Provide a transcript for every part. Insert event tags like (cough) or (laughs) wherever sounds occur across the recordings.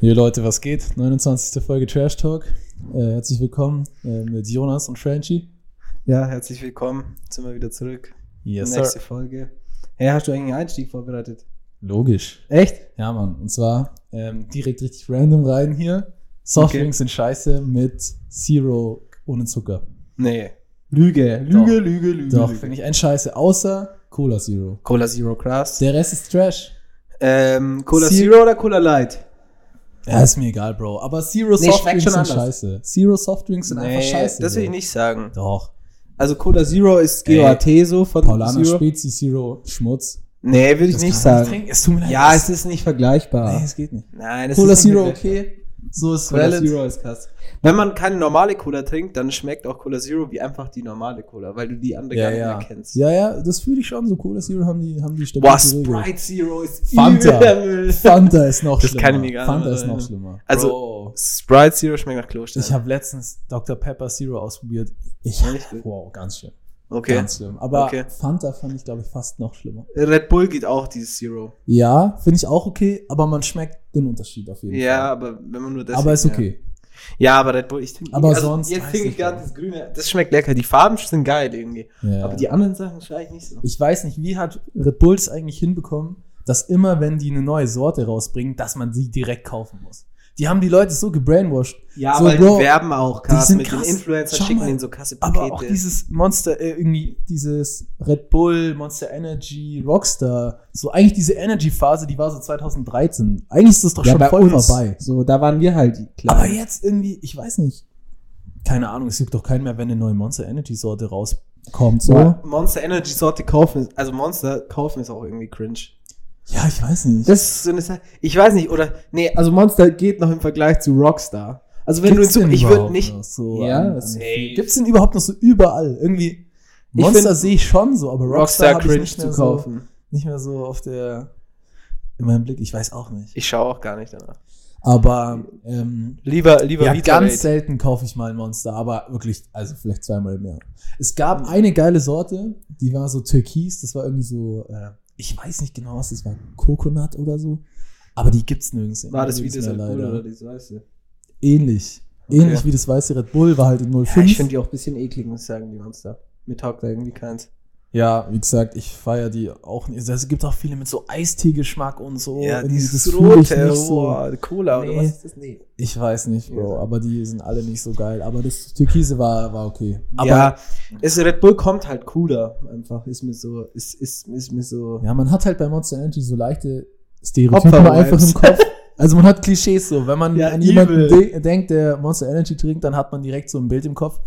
Hier Leute, was geht? 29. Folge Trash Talk. Äh, herzlich willkommen äh, mit Jonas und Franchi. Ja, herzlich willkommen. Jetzt sind wir wieder zurück. Yes, Nächste sir. Folge. Hey, hast du eigentlich einen Einstieg vorbereitet? Logisch. Echt? Ja, Mann. Und zwar ähm, direkt richtig random rein hier. Softdrinks sind scheiße mit Zero ohne Zucker. Nee. Lüge, Lüge, Doch. Lüge, Lüge. Doch, finde ich ein Scheiße, außer Cola Zero. Cola Zero Krass. Der Rest ist Trash. Ähm, Cola Zero- Zero oder Cola Light? Ja, ist mir egal, Bro. Aber Zero Nee, schon sind anders. scheiße. Zero Softdrinks sind einfach scheiße. das will ich nicht sagen. Doch. Also Cola Zero ist GOAT so von Paulaner Zero. Spezi Zero Schmutz. Nee, würde ich Das nicht sagen. trinken. Es tut mir leid. ja, es ist nicht vergleichbar. Nee, es geht nicht. Nein, das Cola ist nicht Zero okay. So ist Cola valid. Zero ist krass. Wenn man keine normale Cola trinkt, dann schmeckt auch Cola Zero wie einfach die normale Cola, weil du die andere Ja, gar nicht ja. mehr kennst. Ja, ja, das fühle ich schon. So Cola Zero haben die, haben die Boah, stabilste Regel. Sprite Zero ist Fanta. übel. Fanta ist noch Das schlimmer. kann ich mir gar nicht Fanta ist noch schlimmer. Also, Bro, Sprite Zero schmeckt nach Klostein. ich habe letztens Dr. Pepper Zero ausprobiert. Ich, wow, ganz schlimm. Okay. Ganz schlimm. Aber Okay. Fanta fand ich, glaube ich, fast noch schlimmer. Red Bull geht auch dieses Zero. Ja, finde ich auch okay, aber man schmeckt den Unterschied auf jeden Ja, Fall. aber wenn man nur das. aber ist okay. Ja, aber Red Bull, ich trinke. Aber also sonst Jetzt trinke ich gerade das Grüne. Das schmeckt lecker. Die Farben sind geil irgendwie. Ja. Aber die anderen Sachen vielleicht nicht so. ich weiß nicht, wie hat Red Bull es eigentlich hinbekommen, dass immer, wenn die eine neue Sorte rausbringen, dass man sie direkt kaufen muss. Die haben die Leute so gebrainwashed. Ja, so, weil Bro, die werben auch krass. sind mit krass. den Influencern Schau schicken mal. denen so krasse Pakete. Aber auch dieses Monster, äh, irgendwie dieses Red Bull, Monster Energy, Rockstar, so eigentlich diese Energy-Phase, die war so 2013. Eigentlich ist das doch ja, schon bei voll uns. vorbei. So, da waren wir halt die Aber jetzt irgendwie, ich weiß nicht. Keine Ahnung, es gibt doch keinen mehr, wenn eine neue Monster Energy Sorte rauskommt. So. So. Monster Energy Sorte kaufen, ist- also Monster kaufen ist auch irgendwie cringe. Ja, ich weiß nicht. Das ist so eine Sache. Ich weiß nicht, oder, nee, also Monster geht noch im Vergleich zu Rockstar. Also wenn Gibt's du, in Zukunft- ich würde nicht, noch so Ja, an, safe. Gibt's den überhaupt noch so überall? Irgendwie Monster sehe ich schon so, aber Rockstar, Rockstar hab ich cringe nicht mehr zu so, kaufen. nicht mehr so auf der in meinem Blick. Ich weiß auch nicht. Ich schaue auch gar nicht danach. Aber ähm, Lieber, lieber ja, ganz selten kaufe ich mal ein Monster, aber wirklich, also vielleicht zweimal im Jahr. Es gab eine geile Sorte, die war so türkis, das war irgendwie so, äh, ich weiß nicht genau, was das war, Coconut oder so. Aber die gibt's nirgends. War das wie das Red Bull oder das Weiße? Ähnlich. Okay. Ähnlich wie das weiße Red Bull, war halt in 05. Ja, ich finde die auch ein bisschen eklig, muss ich sagen, die Monster. Mir taugt da irgendwie keins. Ja, wie gesagt, ich feiere die auch nicht. Es gibt auch viele mit so Eistee-Geschmack und so. ja, dieses rote, so. Cola Nee. oder was ist das? Nee. Ich weiß nicht, Bro, Ja. aber die sind alle nicht so geil. Aber das Türkise war, war okay. Aber ja, es, Red Bull kommt halt cooler, einfach. Ist mir so, ist, ist, ist mir so. Ja, man hat halt bei Monster Energy so leichte Stereotypen einfach im Kopf. (laughs) Also man hat Klischees so. Wenn man Ja, an jemanden de denkt, der Monster Energy trinkt, dann hat man direkt so ein Bild im Kopf.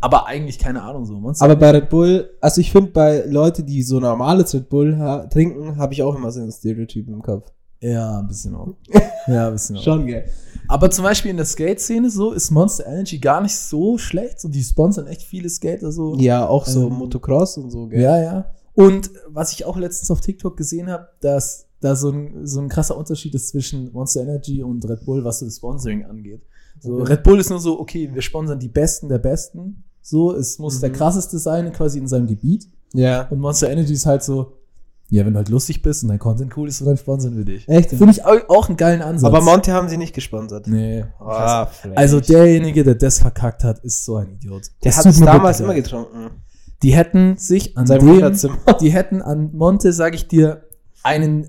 Aber eigentlich keine Ahnung so. Monster Aber bei Red Bull, also ich finde, bei Leute, die so normales Red Bull ha trinken, habe ich auch immer so ein Stereotyp im Kopf. ja, ein bisschen auch. (laughs) Ja, ein bisschen auch. Schon, gell? Aber zum Beispiel in der Skate-Szene so ist Monster Energy gar nicht so schlecht. So, die sponsern echt viele Skater so. Ja, auch so Ähm, Motocross und so, gell? Ja, ja. Und was ich auch letztens auf TikTok gesehen habe, dass da so ein, so ein krasser Unterschied ist zwischen Monster Energy und Red Bull, was so das Sponsoring angeht. So, Okay. Red Bull ist nur so, okay, wir sponsern die Besten der Besten. So, es muss Mhm. der krasseste sein, quasi in seinem Gebiet. Ja. Und Monster Energy ist halt so, ja, wenn du halt lustig bist und dein Content cool ist, dann sponsern wir dich. Echt? Finde ich au- auch einen geilen Ansatz. Aber Monte haben sie nicht gesponsert. Nee. Ah, Also derjenige, der das verkackt hat, ist so ein Idiot. der Das hat es damals immer getrunken. Die hätten sich an In seinem dem, die hätten an Monte, sage ich dir, einen,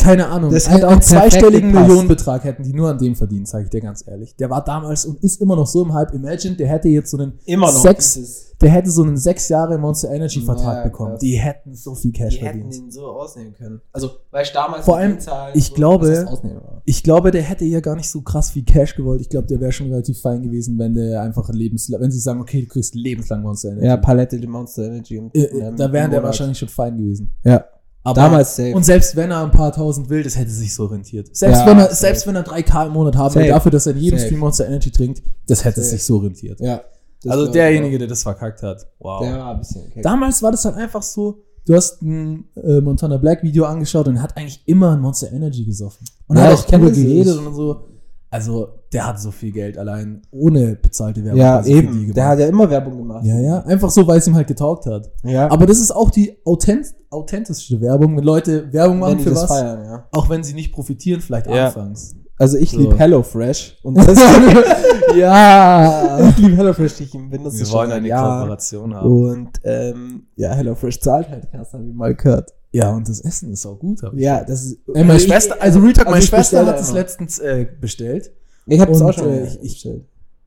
keine Ahnung, Das hätte auch zweistelligen gepasst. Millionenbetrag hätten die nur an dem verdient, sage ich dir ganz ehrlich. Der war damals und ist immer noch so im Hype. Imagine, der hätte jetzt so einen Immer sechs, der hätte so einen sechs Jahre Monster Energy Vertrag Ja, bekommen. krass. Die hätten so viel Cash Die hätten verdient. ihn so ausnehmen können. Also, weil ich damals Vor die allem, Kennzahlen ich glaube- ausnehmen, aber- Ich glaube, der hätte ja gar nicht so krass viel Cash gewollt. Ich glaube, der wäre schon relativ fein gewesen, wenn der einfach lebenslang, wenn sie sagen, okay, du kriegst lebenslang Monster Energy. Ja, Palette, die Monster Energy. Und, Äh, äh, da wären der wahrscheinlich schon fein gewesen. Ja. Aber Damals safe. Und selbst wenn er ein paar tausend will, das hätte sich so rentiert. Selbst Ja, wenn er, safe. selbst wenn er 3K im Monat haben will, dafür, dass er in jedem Safe. Stream Monster Energy trinkt, das hätte Safe. sich so rentiert. Ja. Also derjenige, der das verkackt hat. Wow. Der war ein bisschen okay. Damals war das halt einfach so, du hast ein äh, Montana Black Video angeschaut und er hat eigentlich immer ein Monster Energy gesoffen. Und Ja, hat auch darüber geredet und so. Also, der hat so viel Geld allein, ohne bezahlte Werbung. ja, die eben. Der hat ja immer Werbung gemacht. ja, ja, einfach so, weil es ihm halt getaugt hat. Ja. Aber das ist auch die authent authentischste Werbung, wenn Leute Werbung machen für das was, feiern, ja. auch wenn sie nicht profitieren, vielleicht Ja. anfangs. Also ich So. liebe HelloFresh. Und (laughs) das (laughs) ja. ich liebe HelloFresh, ich benutze Wir es schon wollen eine Jahren. Kooperation haben. Und ähm, ja, HelloFresh zahlt halt krass, habe ich mal gehört. Ja, und das Essen ist auch gut. hab ich Ja, das ist. Ey, meine Ich- Schwester, also Real Talk, meine ich Schwester hat es letztens äh, bestellt. Ich habe es auch schon äh, äh, ich- ich- bestellt.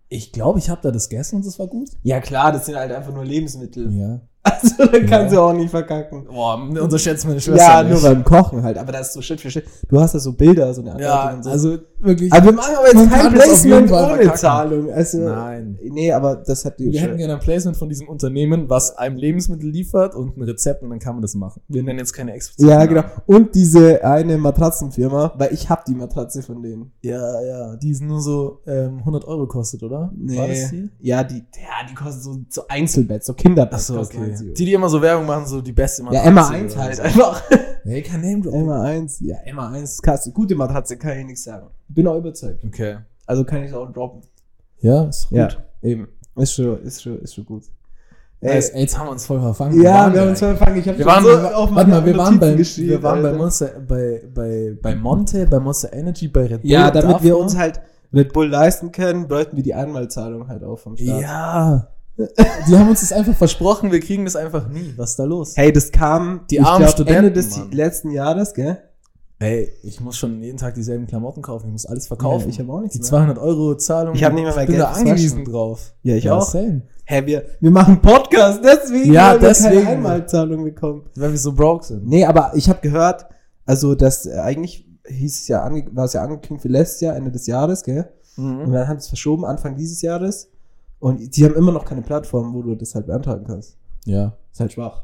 Ich glaube, ich habe da das gegessen und das war gut. Ja klar, das sind halt einfach nur Lebensmittel. Ja. (laughs) Also da kannst Ja. du auch nicht verkacken. Boah, unterschätzt meine Schwester Ja, nicht. nur beim Kochen halt. Aber das ist so Schritt für Schritt. Du hast da so Bilder, so eine Ja, Anleitung und so. also wirklich. aber wir machen aber jetzt kein Placement ohne verkacken. Zahlung. Also, Nein. Nee, aber das hat die Wir hätten gerne ein Placement von diesem Unternehmen, was einem Lebensmittel liefert und ein Rezept und dann kann man das machen. Wir nennen jetzt keine expliziten Ja, genau. Und diese eine Matratzenfirma, weil ich hab die Matratze von denen. Ja, ja, die ist nur so ähm, 100 Euro kostet, oder? War das die? Ja, die, ja, die kosten so, so Einzelbett, so Kinderbett. Achso, okay. 90 Euro. Die, die immer so Werbung machen, so die beste ja, Matratze MA1 oder halt so. einfach. (laughs) Hey, kein Name Drop. MA1, ja, MA1 krass. Gute Matratze kann ich nichts sagen. Bin auch überzeugt. Okay. Also kann ich auch droppen. Ja, ist gut. Ja, eben. Ist schon, ist schon, ist schon gut. Ey, Ey, jetzt haben wir uns voll verfangen. Ja, waren wir haben uns eigentlich? verfangen. Ich hab Wir waren, so wir, auf warte mal, wir waren, bei, wir waren bei. Monster, bei, bei, bei Monte, bei Monster Energy, bei Red Bull. Ja, damit wir uns halt Red Bull leisten können, bräuchten wir die Einmalzahlung halt auch vom Staat. Ja. Die haben uns das einfach versprochen, wir kriegen das einfach nie. Was ist da los? Hey, das kam Die ich armen glaub, Studenten, Ende des Mann. letzten Jahres, gell? Ey, ich muss schon jeden Tag dieselben Klamotten kaufen, ich muss alles verkaufen. Ja, ich hab auch nichts Die mehr. 200 Euro Zahlung. Ich hab nicht mehr mein bin Geld da angewiesen drauf. Ja, ich auch. Same. Hä, wir, wir machen Podcast, deswegen, Ja, weil wir deswegen. keine Einmalzahlung bekommen. Weil wir so broke sind. Nee, aber ich habe gehört, also das äh, eigentlich hieß es ja, war es ja angekündigt für letztes Jahr, Ende des Jahres, gell? Und Mhm. dann haben sie es verschoben, Anfang dieses Jahres. Und die haben immer noch keine Plattform, wo du das halt beantragen kannst. Ja. Ist halt schwach.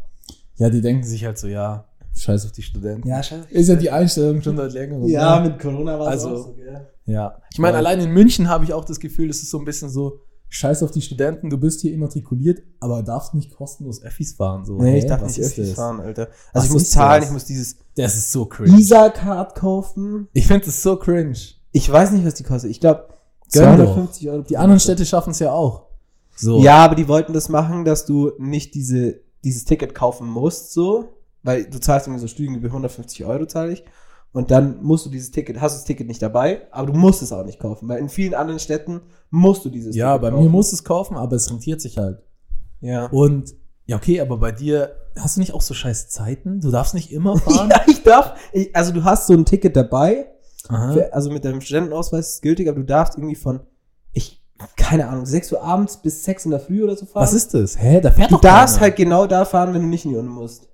Ja, die denken sich halt so, ja, scheiß auf die Studenten. scheiße. Ist ja die Einstellung schon seit längerem. Ja, mit Corona war es Also- auch so, gell? Ja. Ich meine, allein in München habe ich auch das Gefühl, es ist so ein bisschen so, scheiß auf die Studenten, du bist hier immatrikuliert, aber darfst nicht kostenlos Öffis fahren. So, Nee, ich darf nicht Öffis das? fahren, Alter. Also Was ich muss zahlen, das? ich muss dieses Das ist so cringe. Visa-Card kaufen. Ich finde es so cringe. Ich weiß nicht, was die kostet. Ich glaube, Gönn 250 Euro. Die anderen Städte schaffen es ja auch. So. Ja, aber die wollten das machen, dass du nicht diese, dieses Ticket kaufen musst, so. Weil du zahlst irgendwie so Studiengebühr 150 Euro, zahle ich. Und dann musst du dieses Ticket, hast du das Ticket nicht dabei, aber du musst es auch nicht kaufen, weil in vielen anderen Städten musst du dieses Ja, Ticket bei kaufen. mir muss es kaufen, aber es rentiert sich halt. Ja. Und ja, okay, aber bei dir hast du nicht auch so scheiß Zeiten? Du darfst nicht immer (laughs) fahren? ja, ich darf, ich, also du hast so ein Ticket dabei, für, also mit deinem Studentenausweis ist es gültig, aber du darfst irgendwie von, keine Ahnung, 6 Uhr abends bis 6 in der Früh oder so fahren. Was ist das? Hä, da fährt Du doch darfst keiner. halt genau da fahren, wenn du nicht in die Uni musst.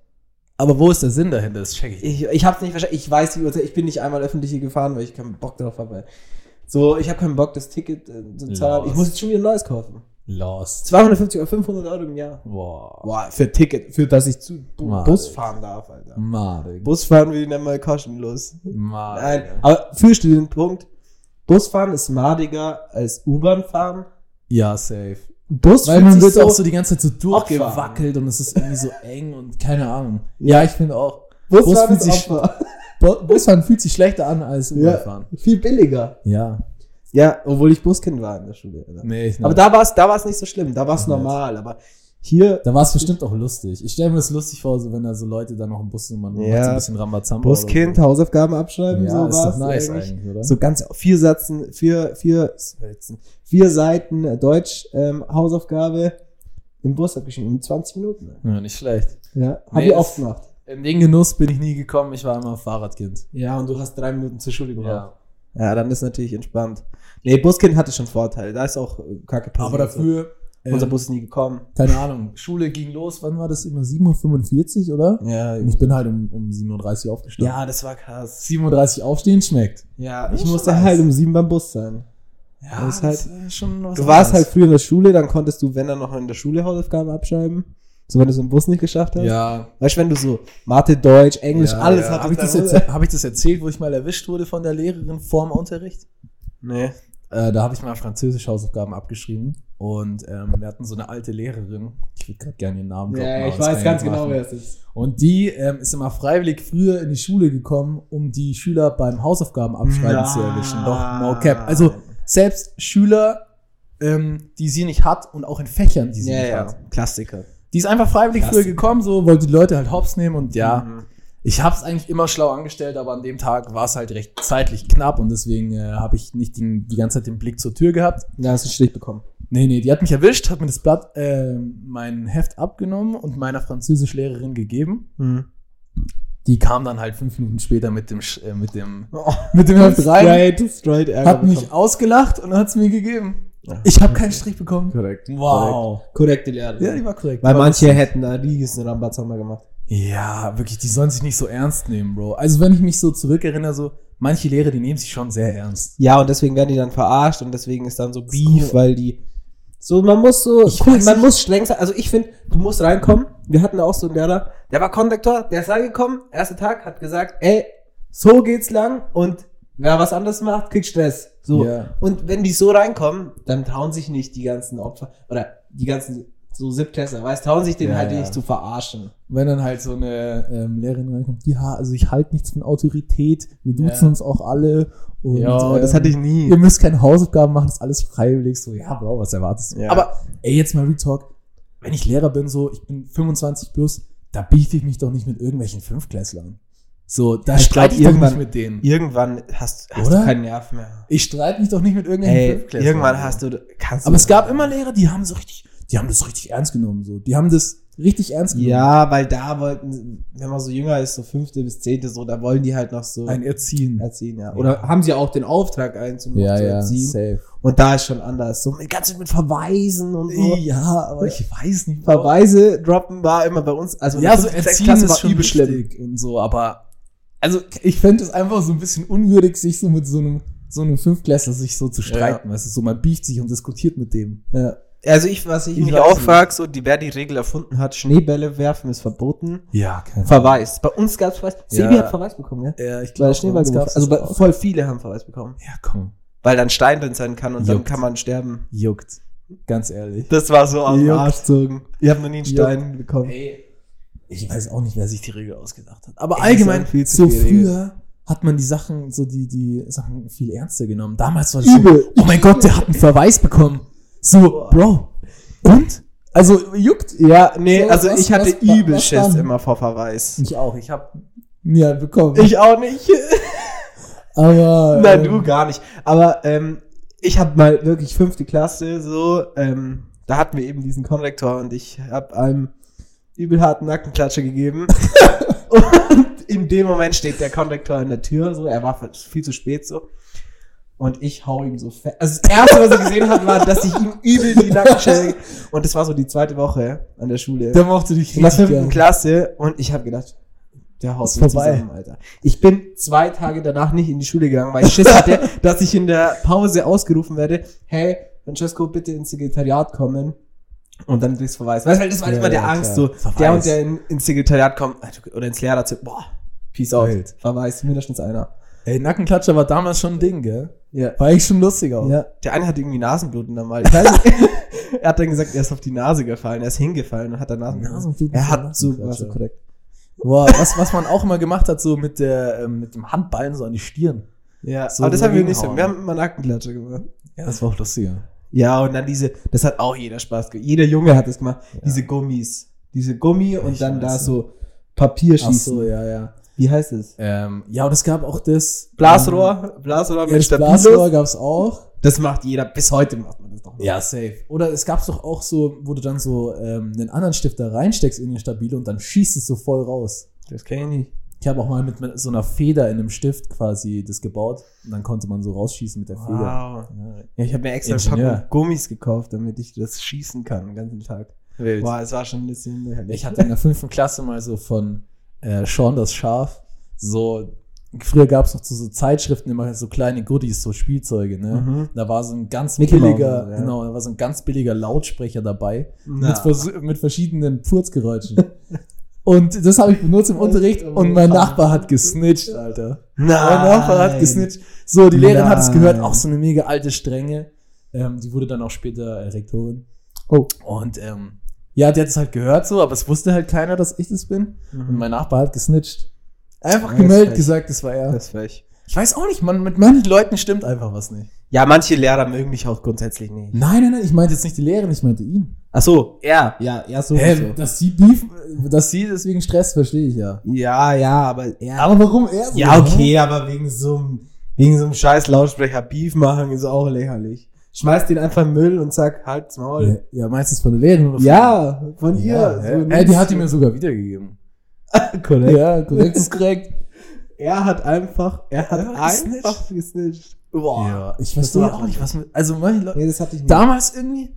Aber wo ist der Sinn dahinter? Das check ich. nicht. Ich, ich hab's nicht verstanden. Ich weiß die Uhrzeit. Ich bin nicht einmal öffentlich hier gefahren, weil ich keinen Bock darauf habe. So, ich habe keinen Bock, das Ticket äh, zu zahlen. Los. Ich muss jetzt schon wieder ein neues kaufen. Lost. 250 oder 500 Euro im Jahr. Boah. Boah, für Ticket, für dass ich zu Mann. Bus fahren darf, Alter. Madig. Busfahren will ich nicht mal kostenlos. Madig. Nein, aber fühlst du den Punkt? Busfahren ist madiger als U-Bahn fahren. Ja, safe. Bus Weil man wird so, auch so die ganze Zeit so durchgewackelt und es ist irgendwie so eng und keine Ahnung. Ja, ich finde auch. Busfahren Bus fühlt sich- (laughs) Busfahren fühlt sich schlechter an als Ja, U-Bahn-Fahren. viel billiger. Ja. Ja, obwohl ich Buskind war in der Schule. Alter. Nee, ich Aber da war es da war's nicht so schlimm, da war es Nicht. normal. Aber hier, Da war es bestimmt auch lustig. Ich stelle mir das lustig vor, so wenn da so Leute dann noch im Bus sind, man macht Ja. so ein bisschen Rambazamba. Buskind, oder Hausaufgaben abschreiben, so. so Ja, ist doch nice eigentlich. eigentlich, oder? So ganz vier Sätzen, vier, vier, vier Seiten äh, Deutsch ähm, Hausaufgabe im Bus abgeschrieben, in 20 Minuten. ja, nicht schlecht. Ja, hab Nee, ich oft gemacht. In den Genuss bin ich nie gekommen, ich war immer Fahrradkind. Ja, und du hast drei Minuten zur Schule gebraucht. Ja. Ja, dann ist natürlich entspannt. Nee, Buskind hatte schon Vorteile. Da ist auch kacke Aber passiert. dafür, Unser Bus ist nie gekommen. keine Ahnung, Schule ging los, wann war das immer? 7.45 Uhr, oder? Ja, Und ich bin halt um, um 7.30 Uhr aufgestanden. ja, das war krass. 7.30 Uhr aufstehen schmeckt. Ja, Das ich ist musste schon halt um sieben beim Bus sein. Ja, Das ist halt- ist schon was Du warst halt anderes. früher in der Schule, dann konntest du, wenn dann noch in der Schule Hausaufgaben abschreiben. So, wenn du es im Bus nicht geschafft hast. Ja, Weißt du, wenn du so Mathe, Deutsch, Englisch, ja, alles ja. Habe ich, das jetzt- hab ich das erzählt, wo ich mal erwischt wurde von der Lehrerin vorm Unterricht? Nee. Äh, da habe ich mal Französisch Hausaufgaben abgeschrieben und ähm, wir hatten so eine alte Lehrerin. Ich würde gerade gerne ihren Namen droppen, Ja, ich weiß ganz genau, machen. wer es ist. Und die ähm, ist immer freiwillig früher in die Schule gekommen, um die Schüler beim Hausaufgaben abschreiben zu erwischen. Doch, no cap. Also selbst Schüler, ähm, die sie nicht hat und auch in Fächern, die sie Ja, nicht ja. hat. Klassiker. Die ist einfach freiwillig Krass. früher gekommen, so wollte die Leute halt hops nehmen und ja. Mhm. Ich habe es eigentlich immer schlau angestellt, aber an dem Tag war es halt recht zeitlich knapp und deswegen äh, habe ich nicht den, die ganze Zeit den Blick zur Tür gehabt. Da hast du Stich bekommen. Nee, nee, die hat mich erwischt, hat mir das Blatt, äh, mein Heft abgenommen und meiner Französischlehrerin gegeben. Mhm. Die kam dann halt fünf Minuten später mit dem, äh, mit dem, mit dem Heft rein, Straight, straight Ärger hat mich bekommen. ausgelacht und hat es mir gegeben. Ja. Ich habe keinen Strich bekommen. Korrekt. Wow. Korrekte Lehre. Ja, die war korrekt. Weil War manche hätten da riesen Rambazamba gemacht. Ja, wirklich, die sollen sich nicht so ernst nehmen, Bro. Also wenn ich mich so zurückerinnere, so, manche Lehrer, die nehmen sich schon sehr ernst. Ja, und deswegen werden die dann verarscht und deswegen ist dann so Beef, weil die so, man muss so, Ich cool, man muss streng sein. Also ich finde, du musst reinkommen. Wir hatten auch so einen Lehrer, der war Konduktor, der ist reingekommen, erster Tag, hat gesagt, ey, so geht's lang und wer was anderes macht, kriegt Stress. So. Ja. Und wenn die so reinkommen, dann trauen sich nicht die ganzen Opfer oder die ganzen so Siebtklässler, weißt, trauen sich den Ja, halt ja. nicht zu verarschen. Wenn dann halt so eine ähm, Lehrerin reinkommt, ja, also ich halte nichts von Autorität, wir duzen Ja. uns auch alle. Und, ähm, nie. Ihr müsst keine Hausaufgaben machen, das ist alles freiwillig. So, ja, Bro, was erwartest du? Ja. Aber, ey, jetzt mal Retalk. Wenn ich Lehrer bin, so, ich bin 25 plus, da beefe ich mich doch nicht mit irgendwelchen Fünfklässlern. So, da Ja, ich streite ich doch nicht irgendwann- mit denen. Irgendwann hast, hast Oder? du keinen Nerv mehr. Ich streite mich doch nicht mit irgendwelchen Ey, Fünftklässlern. irgendwann hast du, kannst du. Aber es gab immer Lehrer, die haben so richtig, die haben das richtig ernst genommen, so. Die haben das richtig ernst genommen. Ja, weil da wollten, wenn man so jünger ist, so fünfte bis zehnte, so, da wollen die halt noch so Ein Erziehen. erziehen, ja. Oder haben sie auch den Auftrag, einen zu, Ja, zu ja, erziehen. safe. Und da ist schon anders. So mit ganz mit Verweisen und so. Ja, aber ich weiß nicht. Verweise droppen war immer bei uns, also Ja, so Erziehen Klasse ist schon übel und so, aber also ich fände es einfach so ein bisschen unwürdig, sich so mit so einem so einem Fünfklässler sich so zu streiten, weißt du, so man biegt sich und diskutiert mit dem. Ja. Also ich, was ich, Ich mich weiß auch nicht. frage, so, die, wer die Regel erfunden hat, Schneebälle werfen ist verboten. Ja, kein Verweis. Bei uns gab's Verweis. Ja. Sebi hat Verweis bekommen, ja? Ja, ich glaube, Schneeball geworfen. Also bei, voll viele haben Verweis bekommen. ja, komm, Weil dann Stein drin sein kann und dann Juckt. kann man sterben. juckt, ganz ehrlich. Das war so dem Juckt. Arsch gezogen. Ihr habt noch nie einen Juckt. Stein bekommen. Ey, ich weiß auch nicht, wer sich die Regel ausgedacht hat. Aber Ey, allgemein, viel zu so viel Regel. früher hat man die Sachen, so die, die Sachen viel ernster genommen. Damals war das Übel. so, oh mein Gott, der hat einen Verweis bekommen. So, Bro. Und? Also, juckt? Ja, nee, So, also was- ich hatte was- übel was Schiss immer vor Verweis. Ich auch. Ich habe ja bekommen. Ich auch nicht. (laughs) aber Nein, ähm, du gar nicht. Aber ähm, ich habe mal wirklich fünfte Klasse so, ähm, da hatten wir eben diesen Konrektor und ich habe einem übel harten Nackenklatscher gegeben. (laughs) und in dem Moment steht der Konrektor in der Tür, so, er war viel zu spät so. Und ich hau ihm so fett. Also das erste, was er gesehen hat, war, dass ich ihm übel die Nackenschelle. Und das war so die zweite Woche an der Schule. Der mochte dich in der richtig fünften gern. Klasse und ich habe gedacht, der haut mich vorbei. zusammen, Alter. Ich bin zwei Tage danach nicht in die Schule gegangen, weil ich Schiss hatte, (laughs) dass ich in der Pause ausgerufen werde, hey, Francesco, bitte ins Sekretariat kommen. Und dann kriegst du Verweis. Weißt du, weil das war Ja, immer der ja, Angst, klar. so, Verweis. der und der in, ins Sekretariat kommt, oder ins Lehrerzimmer, boah, peace out. Verweis, mindestens einer. Ey, Nackenklatscher war damals schon ein Ding, gell? Ja. War eigentlich schon lustig auch. Ja, der eine hat irgendwie Nasenbluten dann mal. Ich weiß nicht, (laughs) er hat dann gesagt, er ist auf die Nase gefallen, er ist hingefallen und hat dann Nasenbluten. Nasenbluten er hat so, war so korrekt. Boah, was, was man auch immer gemacht hat, so mit der, ähm, mit dem Handballen so an die Stirn. Ja, So aber das haben wir nicht so. Wir haben immer Nackenklatsche gemacht. Ja, das war auch lustiger. Ja, und dann diese, das hat auch jeder Spaß gemacht. Jeder Junge hat das gemacht. Diese Gummis. Diese Gummi und Ich dann weiß da so Papier Ach schießen. so, ja, ja. Wie heißt es? Ähm, ja, und es gab auch das. Blasrohr? Blasrohr Ähm, mit ja, das Blasrohr Stabilos? gab's auch. Das macht jeder. Bis heute macht man das doch noch. Ja, safe. Oder es gab's doch auch so, wo du dann so ähm, einen anderen Stift da reinsteckst in den Stabile und dann schießt es so voll raus. Das kenn ich nicht. Ich habe auch mal mit, so einer Feder in einem Stift quasi das gebaut und dann konnte man so rausschießen mit der Feder. Wow. Ja, Ja, ich habe mir extra Ingenieur. Gummis gekauft, damit ich das schießen kann den ganzen Tag. wild. Boah, es war schon ein bisschen lächerlich. Ich hatte in der fünften Klasse mal so von äh, Sean das Schaf so. Früher gab's noch so, so Zeitschriften immer so kleine Goodies, so Spielzeuge, ne? Mhm. Da war so ein ganz Mickey Mouse, billiger, ja. genau, da war so ein ganz billiger Lautsprecher dabei mit, mit verschiedenen Furzgeräuschen. (laughs) und das habe ich benutzt im Unterricht (laughs) und mein Nachbar hat gesnitcht, Alter. Mein Nachbar hat gesnitcht. So, die Lehrerin hat es gehört, Nein. auch so eine mega alte Strenge. Ähm, die wurde dann auch später äh, Rektorin. Oh. Und ähm, ja, die hat es halt gehört so, aber es wusste halt keiner, dass ich das bin. Und Mhm. mein Nachbar hat gesnitcht. Einfach ist gemeldet, gesagt, das war er. Das ist frech. Ich weiß auch nicht, man, mit manchen Leuten stimmt einfach was nicht. Ja, manche Lehrer mögen mich auch grundsätzlich nicht. Nein, nein, nein, ich meinte jetzt nicht die Lehrerin, ich meinte ihn. Ach so, er. Ja, er so. Hä, dass sie Beef, dass sie deswegen Stress, verstehe ich ja. Ja, ja, aber er. Aber warum er so? ja, okay, aber wegen so einem, wegen so einem scheiß Lautsprecher Beef machen ist auch lächerlich. Schmeiß den einfach in den Müll und sag, halt's Ja, Maul. ja meistens von der Lehrerin oder von Ja, von hier. Ja, hä? Ey, die hat die mir sogar wiedergegeben. (laughs) korrekt. Ja, korrekt ist (laughs) korrekt. Er hat einfach, er hat hat einfach gesnitcht. Ja, ich verstehe auch nicht, was mit, also manche Leute, Nee, das hatte ich nicht. damals irgendwie,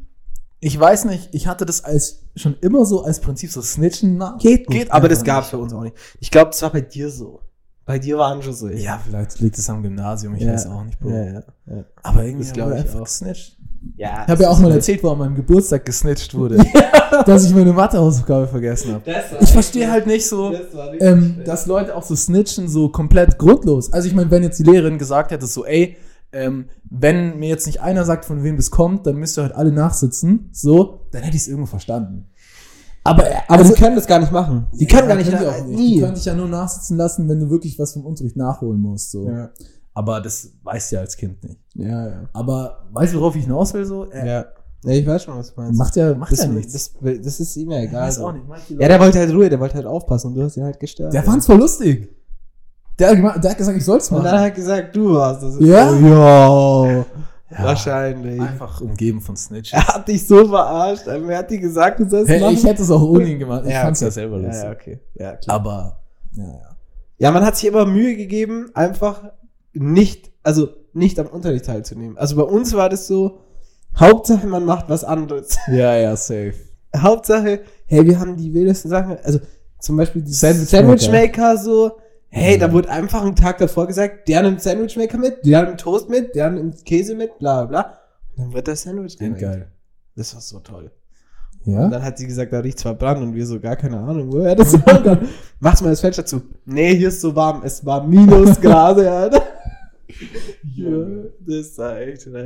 ich weiß nicht, ich hatte das als, schon immer so als Prinzip so Snitchen nach. Geht nicht, aber das gab's für uns auch nicht. Ich glaube, das war bei dir so. Bei dir waren schon so. Ja, vielleicht liegt es am Gymnasium, ich ja. weiß auch nicht, Bro. Ja, ja. Aber irgendwie Das das glaube ich ich einfach auch. gesnitcht. ja Ich habe ja auch mal erzählt, wo an meinem Geburtstag gesnitcht wurde, (laughs) (laughs) dass ich meine Mathehausaufgabe vergessen habe. Ich verstehe halt nicht so, ähm, dass Leute auch so snitchen, so komplett grundlos. Also ich meine, wenn jetzt die Lehrerin gesagt hätte, so, ey, ähm, wenn mir jetzt nicht einer sagt, von wem das kommt, dann müsst ihr halt alle nachsitzen, so, dann hätte ich es irgendwo verstanden. Aber, Aber also, die können das gar nicht machen. Die können gar nicht, können die nach- auch nicht. Nie. Die können dich ja nur nachsitzen lassen, wenn du wirklich was vom Unterricht nachholen musst, so. Ja. Aber das weißt du ja als Kind nicht. Ja, ja. Aber weißt du, worauf ich hinaus will, so? Er Ja. Ja, ich weiß schon, was du meinst. macht ja, macht das, ja nichts. das, das ist ihm ja egal. weiß so. auch nicht. Ja, der wollte halt Ruhe, der wollte halt aufpassen und du hast ihn halt gestört. Der fand's voll lustig. Der der hat gesagt, ich soll's und machen. dann hat er gesagt, du warst das. Ja? Oh, ja. Ja. Wahrscheinlich. Einfach umgeben von Snitches. Er hat dich so verarscht. Er hat dir gesagt, du sollst Hey, machen. ich hätte es auch ohne ihn gemacht. Ich Ja, fand's okay. ja selber lustig. ja, okay. Ja, klar. Aber, ja, ja. Ja, man hat sich immer Mühe gegeben, einfach nicht, also nicht am Unterricht teilzunehmen. Also bei uns war das so, Hauptsache man macht was anderes. (laughs) Ja, ja, safe. Hauptsache, hey, wir haben die wildesten Sachen, also zum Beispiel die Sandwich Sandwich Maker so, hey, da wurde einfach einen Tag davor gesagt, der nimmt Sandwich Maker mit, der nimmt Toast mit, der nimmt Käse mit, bla bla. Und dann wird das Sandwich gemacht. Geil. Das war so toll. Ja? Und dann hat sie gesagt, da riecht's verbrannt und wir so, gar keine Ahnung, woher das kommt. (laughs) Dann Machst mal das Fenster zu. Nee, hier ist so warm. Es war Minusgrade, (laughs) Alter. ja, das war echt war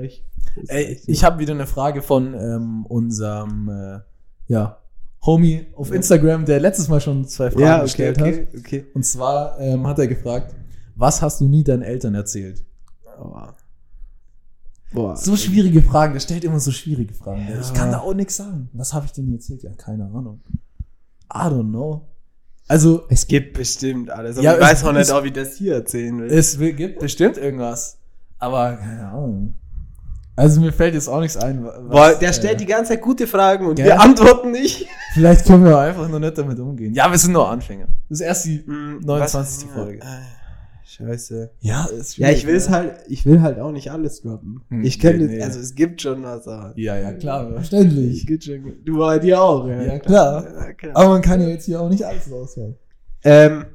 Ey, ich habe wieder eine Frage von ähm, unserem, äh, ja, Homie auf Instagram, der letztes Mal schon zwei Fragen ja, okay, gestellt okay, hat. okay. Und zwar ähm, hat er gefragt, was hast du nie deinen Eltern erzählt? Boah. Boah. So schwierige Fragen, der stellt immer so schwierige Fragen. Ja. Ich kann da auch nichts sagen. Was habe ich denn erzählt? Ja, keine Ahnung. I don't know. Also, Es gibt bestimmt alles. Aber Ja, ich weiß auch nicht, ob ich das hier erzählen will. es gibt bestimmt irgendwas. Aber, keine Ahnung. Also, mir fällt jetzt auch nichts ein. wa- Was, Boah, der äh, stellt die ganze Zeit gute Fragen und Gell? wir antworten nicht. Vielleicht können wir einfach nur nicht damit umgehen. Ja, wir sind nur Anfänger. Das ist erst die Hm, 29. was- Folge. Äh, Scheiße. Ja, ist Ja, ich will es halt, ich will halt auch nicht alles droppen. Hm, ich kenne, nee, nee. also es gibt schon was, aber. Ja, ja, klar, verständlich. gibt schon, du bei dir auch, ja. Ja, klar. Ja, klar. Aber man kann ja jetzt hier auch nicht alles raushauen. Ähm,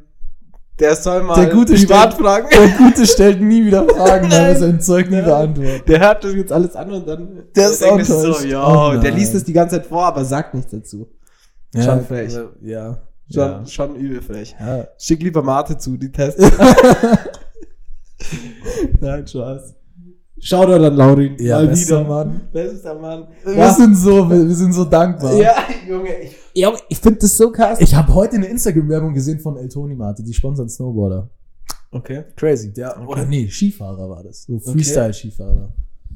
der soll mal Der Gute privat stellt- fragen. Der Gute stellt nie wieder (laughs) Fragen, weil er sein Zeug nie beantwortet. Der hört das jetzt alles an und dann. Der ist enttäuscht. so, ja, Oh der liest es die ganze Zeit vor, aber sagt nichts dazu. Schon frech. also, Ja. Schon, Ja. schon übel frech. ja. Schick lieber Mate zu, die testen. (laughs) (laughs) Nein, Spaß. Shoutout an Laurin. Ja, Mal bester wieder. Mann. Bester Mann. Wir sind so, wir, wir sind so dankbar. Ja, Junge, ich, Junge, ich finde das so krass. Ich habe heute eine Instagram-Werbung gesehen von El Toni Mate, die sponsern Snowboarder. Okay. Crazy. Der, Okay. Oder nee, Skifahrer war das. So Freestyle-Skifahrer.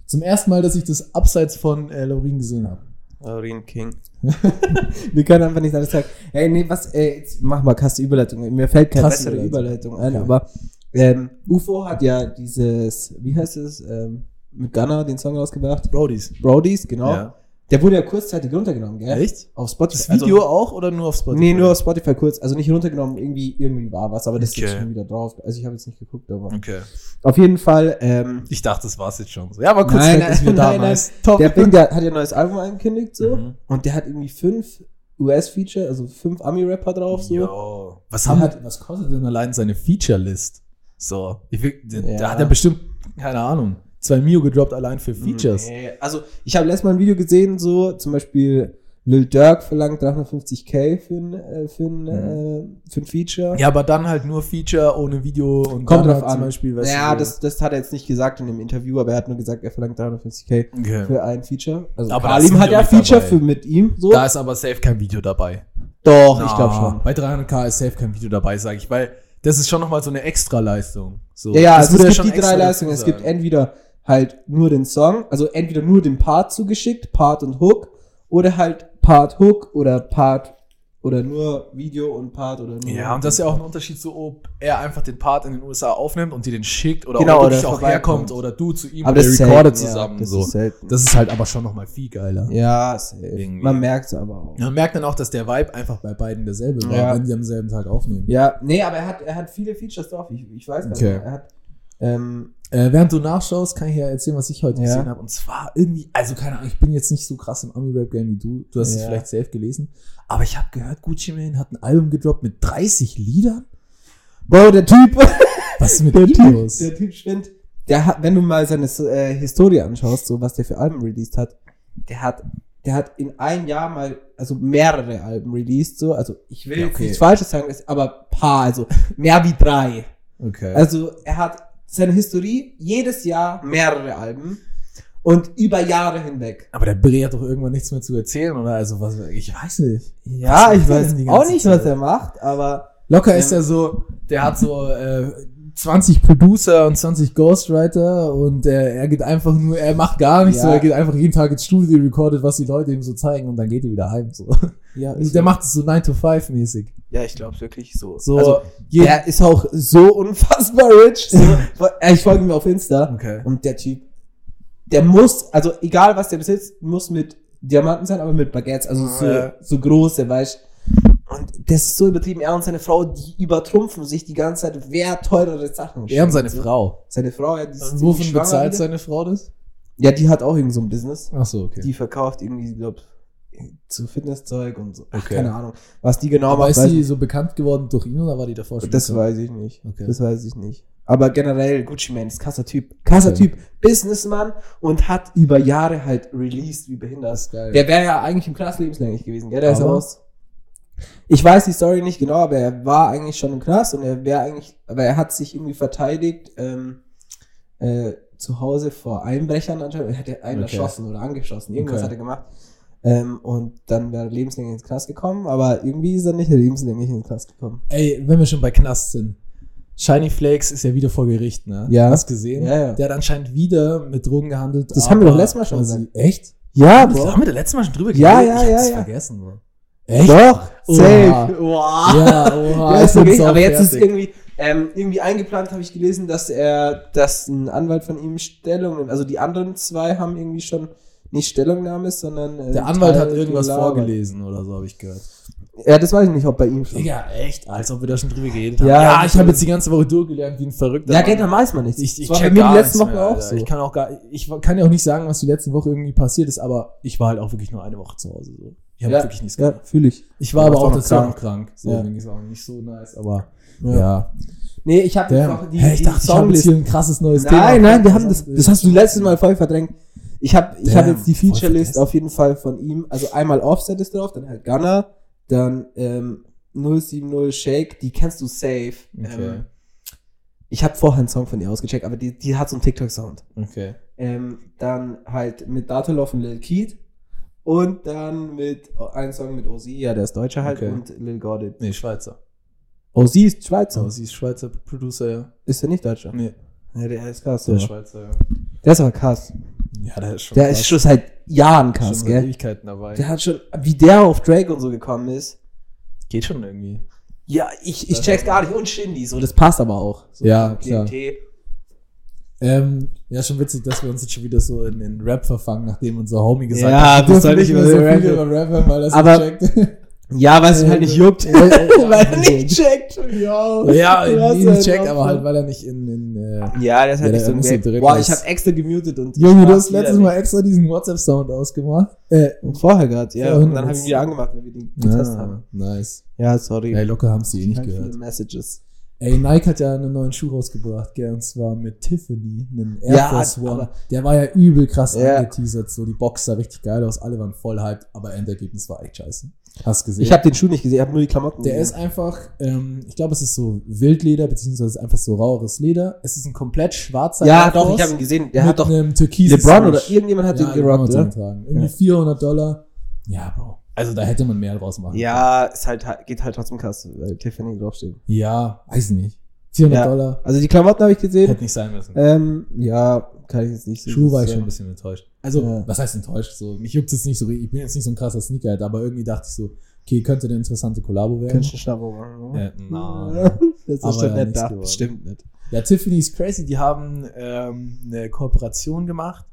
Zum ersten Mal, dass ich das abseits von äh, Laurin gesehen habe. Laurin King. (laughs) Wir können einfach nicht alles sagen. Ey, nee, was, ey, jetzt mach mal krasse Überleitung. Mir fällt keine Krasse bessere Überleitung. Überleitung ein, Okay. aber ähm, UFO hat ja dieses, wie heißt es, ähm, mit Gunner den Song rausgebracht. Brodies. Brodies, genau. Ja. Der wurde ja kurzzeitig runtergenommen, gell? Echt? Auf Spotify. Das Video auch oder nur auf Spotify? Nee, nur auf Spotify kurz. Also nicht runtergenommen, irgendwie, irgendwie war was, aber das ist Okay. jetzt schon wieder drauf. Also ich habe jetzt nicht geguckt, aber. Okay. Auf jeden Fall, ähm, Ich dachte, das war's jetzt schon so. Ja, aber kurz Nein, weg ist nein, mir nein, damals. Top. der Bing, der hat ja ein neues Album angekündigt, so. Mhm. Und der hat irgendwie fünf US-Feature, also fünf Ami-Rapper drauf, so. Jo. Was, haben, hat- was kostet denn allein seine Feature-List? So, ich will, Ja. der hat ja bestimmt, keine Ahnung, zwei Mio gedroppt allein für Features. Nee, also ich habe letztes Mal ein Video gesehen, so zum Beispiel Lil Durk verlangt 350k für ein, äh, für ein, äh, für ein Feature. Ja, aber dann halt nur Feature ohne Video und Kommt drauf halt an. zum Beispiel, weißt ja, das, das hat er jetzt nicht gesagt in dem Interview, aber er hat nur gesagt, er verlangt 350k okay. für ein Feature. Also Aber ist hat ja Feature dabei. für mit ihm, so. Da ist aber safe kein Video dabei. Doch, ich Na, glaube schon. Bei 300k ist safe kein Video dabei, sage ich, weil das ist schon nochmal so eine Extra-Leistung. So, Ja, ja, also es ja gibt die drei Leistungen. Es gibt entweder halt nur den Song, also entweder nur den Part zugeschickt, Part und Hook, oder halt Part Hook oder Part oder nur Video und Part oder nur. Ja, und das ist ja auch ein Unterschied, so ob er einfach den Part in den USA aufnimmt und dir den schickt oder Genau, ob er oder auch herkommt oder du zu ihm aber und das der ist recordet zusammen. Ja, das so. ist selten. Das ist halt aber schon nochmal viel geiler. ja, man merkt es aber auch. Man merkt dann auch, dass der Vibe einfach bei beiden derselbe war, Ja. wenn die am selben Tag aufnehmen. Ja, nee, aber er hat, er hat viele Features drauf. Ich, ich weiß gar Okay. nicht. Er hat, ähm, Äh, während du nachschaust, kann ich ja erzählen, was ich heute Ja. gesehen habe. Und zwar irgendwie, also keine Ahnung, ich bin jetzt nicht so krass im Ami-Rap-Game wie du. Du hast es Ja. vielleicht safe gelesen. Aber ich habe gehört, Gucci Mane hat ein Album gedroppt mit 30 Liedern. Bro, der Typ, (laughs) Was ist mit der Typ, los? der Typ spinnt. Der hat, wenn du mal seine äh, Historie anschaust, so was der für Alben released hat, der hat, der hat in einem Jahr mal, also mehrere Alben released, so, also ich will Ja, jetzt okay. nichts Falsches sagen, aber paar, also mehr wie drei. Okay. Also er hat seine Historie jedes Jahr mehrere Alben und über Jahre hinweg. aber der Bre hat doch irgendwann nichts mehr zu erzählen, oder? Also was, ich weiß nicht. Ja, ich weiß auch nicht, Zeit? was er macht, aber Locker ist Ähm, er so, der hat so äh, 20 Producer und 20 Ghostwriter und äh, er geht einfach nur, er macht gar nichts, Ja. so, er geht einfach jeden Tag ins Studio, recordet, was die Leute ihm so zeigen und dann geht er wieder heim. So. ja, Also der macht es so 9 to 5 mäßig. ja, ich glaube wirklich so. So, also, der ist auch so unfassbar rich. So, (laughs) ich folge ihm auf Insta Okay. und der Typ, der muss, also egal was der besitzt, muss mit Diamanten sein, aber mit Baguettes, also so, Ja. so große, weißt Und das ist so übertrieben. Er und seine Frau, die übertrumpfen sich die ganze Zeit, wer teurere Sachen Er und seine schenkt. Frau. Seine Frau, ja, die ist wovon bezahlt wieder. seine Frau das? Ja, die hat auch irgend so ein Business. Ach so, okay. Die verkauft irgendwie, glaub, zu Fitnesszeug und so. Ach, Okay. keine Ahnung. Was die genau Aber macht, ist sie so bekannt geworden durch ihn oder war die davor schon Das bekannt? weiß ich nicht. Okay. Das weiß ich nicht. Aber generell, Gucci Mane ist krasser Typ. Krasser Okay. Typ. Businessman und hat über Jahre halt released wie behindert. Der wäre ja eigentlich im Knast lebenslänglich gewesen, gell? Der ist raus. Ich weiß die Story nicht genau, aber er war eigentlich schon im Knast und er wäre eigentlich, aber er hat sich irgendwie verteidigt, ähm, äh, zu Hause vor Einbrechern anscheinend. Er hätte einen Okay. erschossen oder angeschossen. Irgendwas Okay. hat er gemacht. Ähm, und dann wäre er lebenslänglich ins Knast gekommen, aber irgendwie ist er nicht lebenslänglich ins Knast gekommen. Ey, wenn wir schon bei Knast sind. Shiny Flakes ist ja wieder vor Gericht, ne? Ja. Hast gesehen? Ja, ja. Der hat anscheinend wieder mit Drogen gehandelt. Das haben wir doch letztes Mal schon gesagt. Echt? Ja, Das haben wir da letztes Mal schon drüber Ja, geredet? ja, ich ja, hab's ja. vergessen, Bro. Echt? Doch, Oha. safe. Wow. Ja, oha. Ja, ist ich bin okay, aber jetzt ist fertig. irgendwie, ähm, irgendwie eingeplant, habe ich gelesen, dass er, dass ein Anwalt von ihm Stellung nimmt. Also die anderen zwei haben irgendwie schon nicht Stellungnahme, sondern äh, Der Anwalt hat Teil irgendwas gelabert. vorgelesen oder so, habe ich gehört. Ja, das weiß ich nicht, ob bei ihm schon. Digga, echt? Als ob wir da schon drüber geredet haben. Ja, Ja, ich habe jetzt die ganze Woche durchgelernt wie ein Verrückter. Ja, geht, dann weiß man nichts. Ich, ich war check mir die letzten Wochen mehr, auch Alter. so. Ich kann auch gar, ich kann ja auch nicht sagen, was die letzten Woche irgendwie passiert ist, aber ich war halt auch wirklich nur eine Woche zu Hause. So. Ich habe ja, wirklich nichts ja, gemacht. fühle ich. Ich war aber auch dazu krank. krank. So, Ja. ja. ist auch nicht so nice, aber Ja. ja. Nee, ich habe die, Hä, ich die dachte, ich habe jetzt hier ein krasses neues Thema. Nein, nein, wir haben das, das hast du letztes Mal voll verdrängt. Ich habe ich hab jetzt die Feature-List auf jeden Fall von ihm. Also einmal Offset ist drauf, dann halt Gunner, dann ähm, 070 Shake, die kennst du safe. Okay. Ähm, ich habe vorher einen Song von ihr ausgecheckt, aber die, die hat so einen TikTok-Sound. Okay. Ähm, dann halt mit Dataloff und Lil Keat und dann mit oh, ein Song mit Ozzy, ja, der ist Deutscher halt, Okay. und Lil Gordon. Nee, Schweizer. Ozzy ist Schweizer. Sie ist Schweizer Producer, ja. Ist er nicht Deutscher? Nee, Ja, der ist krass. der Der, ist Schweizer, ja. der ist aber krass. Ja, der ist schon Der krass. ist schon seit Jahren schon krass, seit gell? Ewigkeiten dabei. Der hat schon, wie der auf Drake und so gekommen ist. Geht schon irgendwie. Ja, ich, ich check's gar nicht. Und Shindy, so, das passt aber auch. So, Ja, klar. Ähm, ja, schon witzig, dass wir uns jetzt schon wieder so in, in Rap verfangen, nachdem unser Homie gesagt Ja, hat, sollen dürfen nicht mehr so über viel Rap- über Rap hören, weil das Aber- checkt. Ja, weil es halt nicht juckt. Äh, (laughs) weil er nicht checkt. ja, ja nee, halt nicht checkt, aber halt, weil er nicht in, in äh, Ja, der ist halt Ja, nicht der so drin Boah, ist. ich habe extra gemutet und. Junge, du hast letztes Mal extra diesen WhatsApp-Sound ausgemacht. Äh, nicht. Vorher gerade, ja. Vorhin und dann habe ich ihn wieder angemacht, wenn wir den getestet ah, haben. nice. Ja, sorry. Ey, locker haben sie eh nicht gehört. viele Messages. Ey, Nike hat ja einen neuen Schuh rausgebracht, gell, und zwar mit Tiffany, einen Air Ja, Force One. aber- Der war ja übel krass Ja. angeteasert, so die Box sah richtig geil aus, alle waren voll hyped, aber Endergebnis war echt scheiße. Hast du gesehen? Ich habe den Schuh nicht gesehen, ich habe nur die Klamotten der ist gesehen. einfach, ähm, ich glaube, es ist so Wildleder, beziehungsweise einfach so raueres Leder. Es ist ein komplett schwarzer Ja, Air doch, ich habe ihn gesehen. Der mit hat doch einem türkisen LeBron oder irgendjemand hat den gerockt, oder? Irgendwie 400 Dollar. Ja, Bro. Also da hätte man mehr draus machen Ja, ist halt, geht halt trotzdem krass, weil Tiffany draufsteht. Ja, weiß nicht. 400 Ja. Dollar Also die Klamotten habe ich gesehen. hätte nicht sein müssen. Ähm, ja, kann ich jetzt nicht so. Schuh war ich schon ein bisschen enttäuscht. Also, Ja. was heißt enttäuscht? So, mich juckt jetzt nicht so, ich bin jetzt nicht so ein krasser Sneakerhead, aber irgendwie dachte ich so, okay, könnte eine interessante Kollabo werden. Könntest du Schnappo machen, ne? Ja, na. (laughs) Das ist Aber schon ja, nett da. Bestimmt nicht. Ja, Tiffany ist crazy. Die haben ähm, eine Kooperation gemacht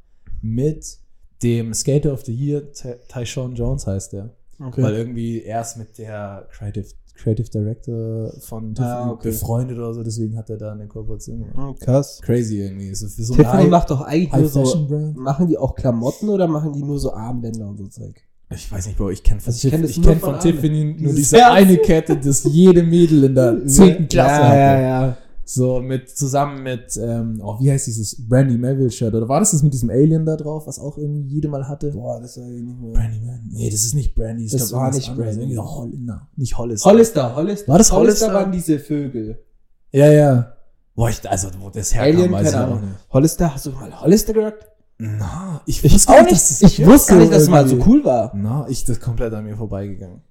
mit dem Skater of the Year, Ty- Tyshawn Jones heißt der. Weil irgendwie er ist mit der Creative, Creative Director von Tiffany Ah, okay. befreundet oder so, deswegen hat er da eine Kooperation gemacht. Hm, Krass. Crazy irgendwie. So so Tiffany macht doch eigentlich nur so. Machen die auch Klamotten oder machen die nur so Armbänder und so Zeug? Ich weiß nicht, Bro, ich kenne von, Also ich kenn ich nur kenn von von Tiffany nur diese eine Kette, das jede Mädel in der (laughs) 10. Klasse ja, hatte. ja, ja. So mit zusammen mit, ähm, oh, wie heißt dieses Brandy Melville Shirt? Oder war das das mit diesem Alien da drauf, was auch irgendwie jede mal hatte? Boah, das war ich nicht mehr. Brandy Melville. Nee, das ist nicht Brandy. Das glaub, war nicht. Brandy. Irgendwie Hollister. Nicht Hollister. Hollister, Hollister. War das Hollister? Hollister? waren diese Vögel. Ja, ja. Boah, ich, also, wo das herkam, Alien, weiß ich auch nicht. Hollister, hast du mal Hollister gesagt? Na, ich Ich wusste auch nicht, dass das Ich wusste gar nicht, dass es mal so cool war. Na, ich das komplett an mir vorbeigegangen.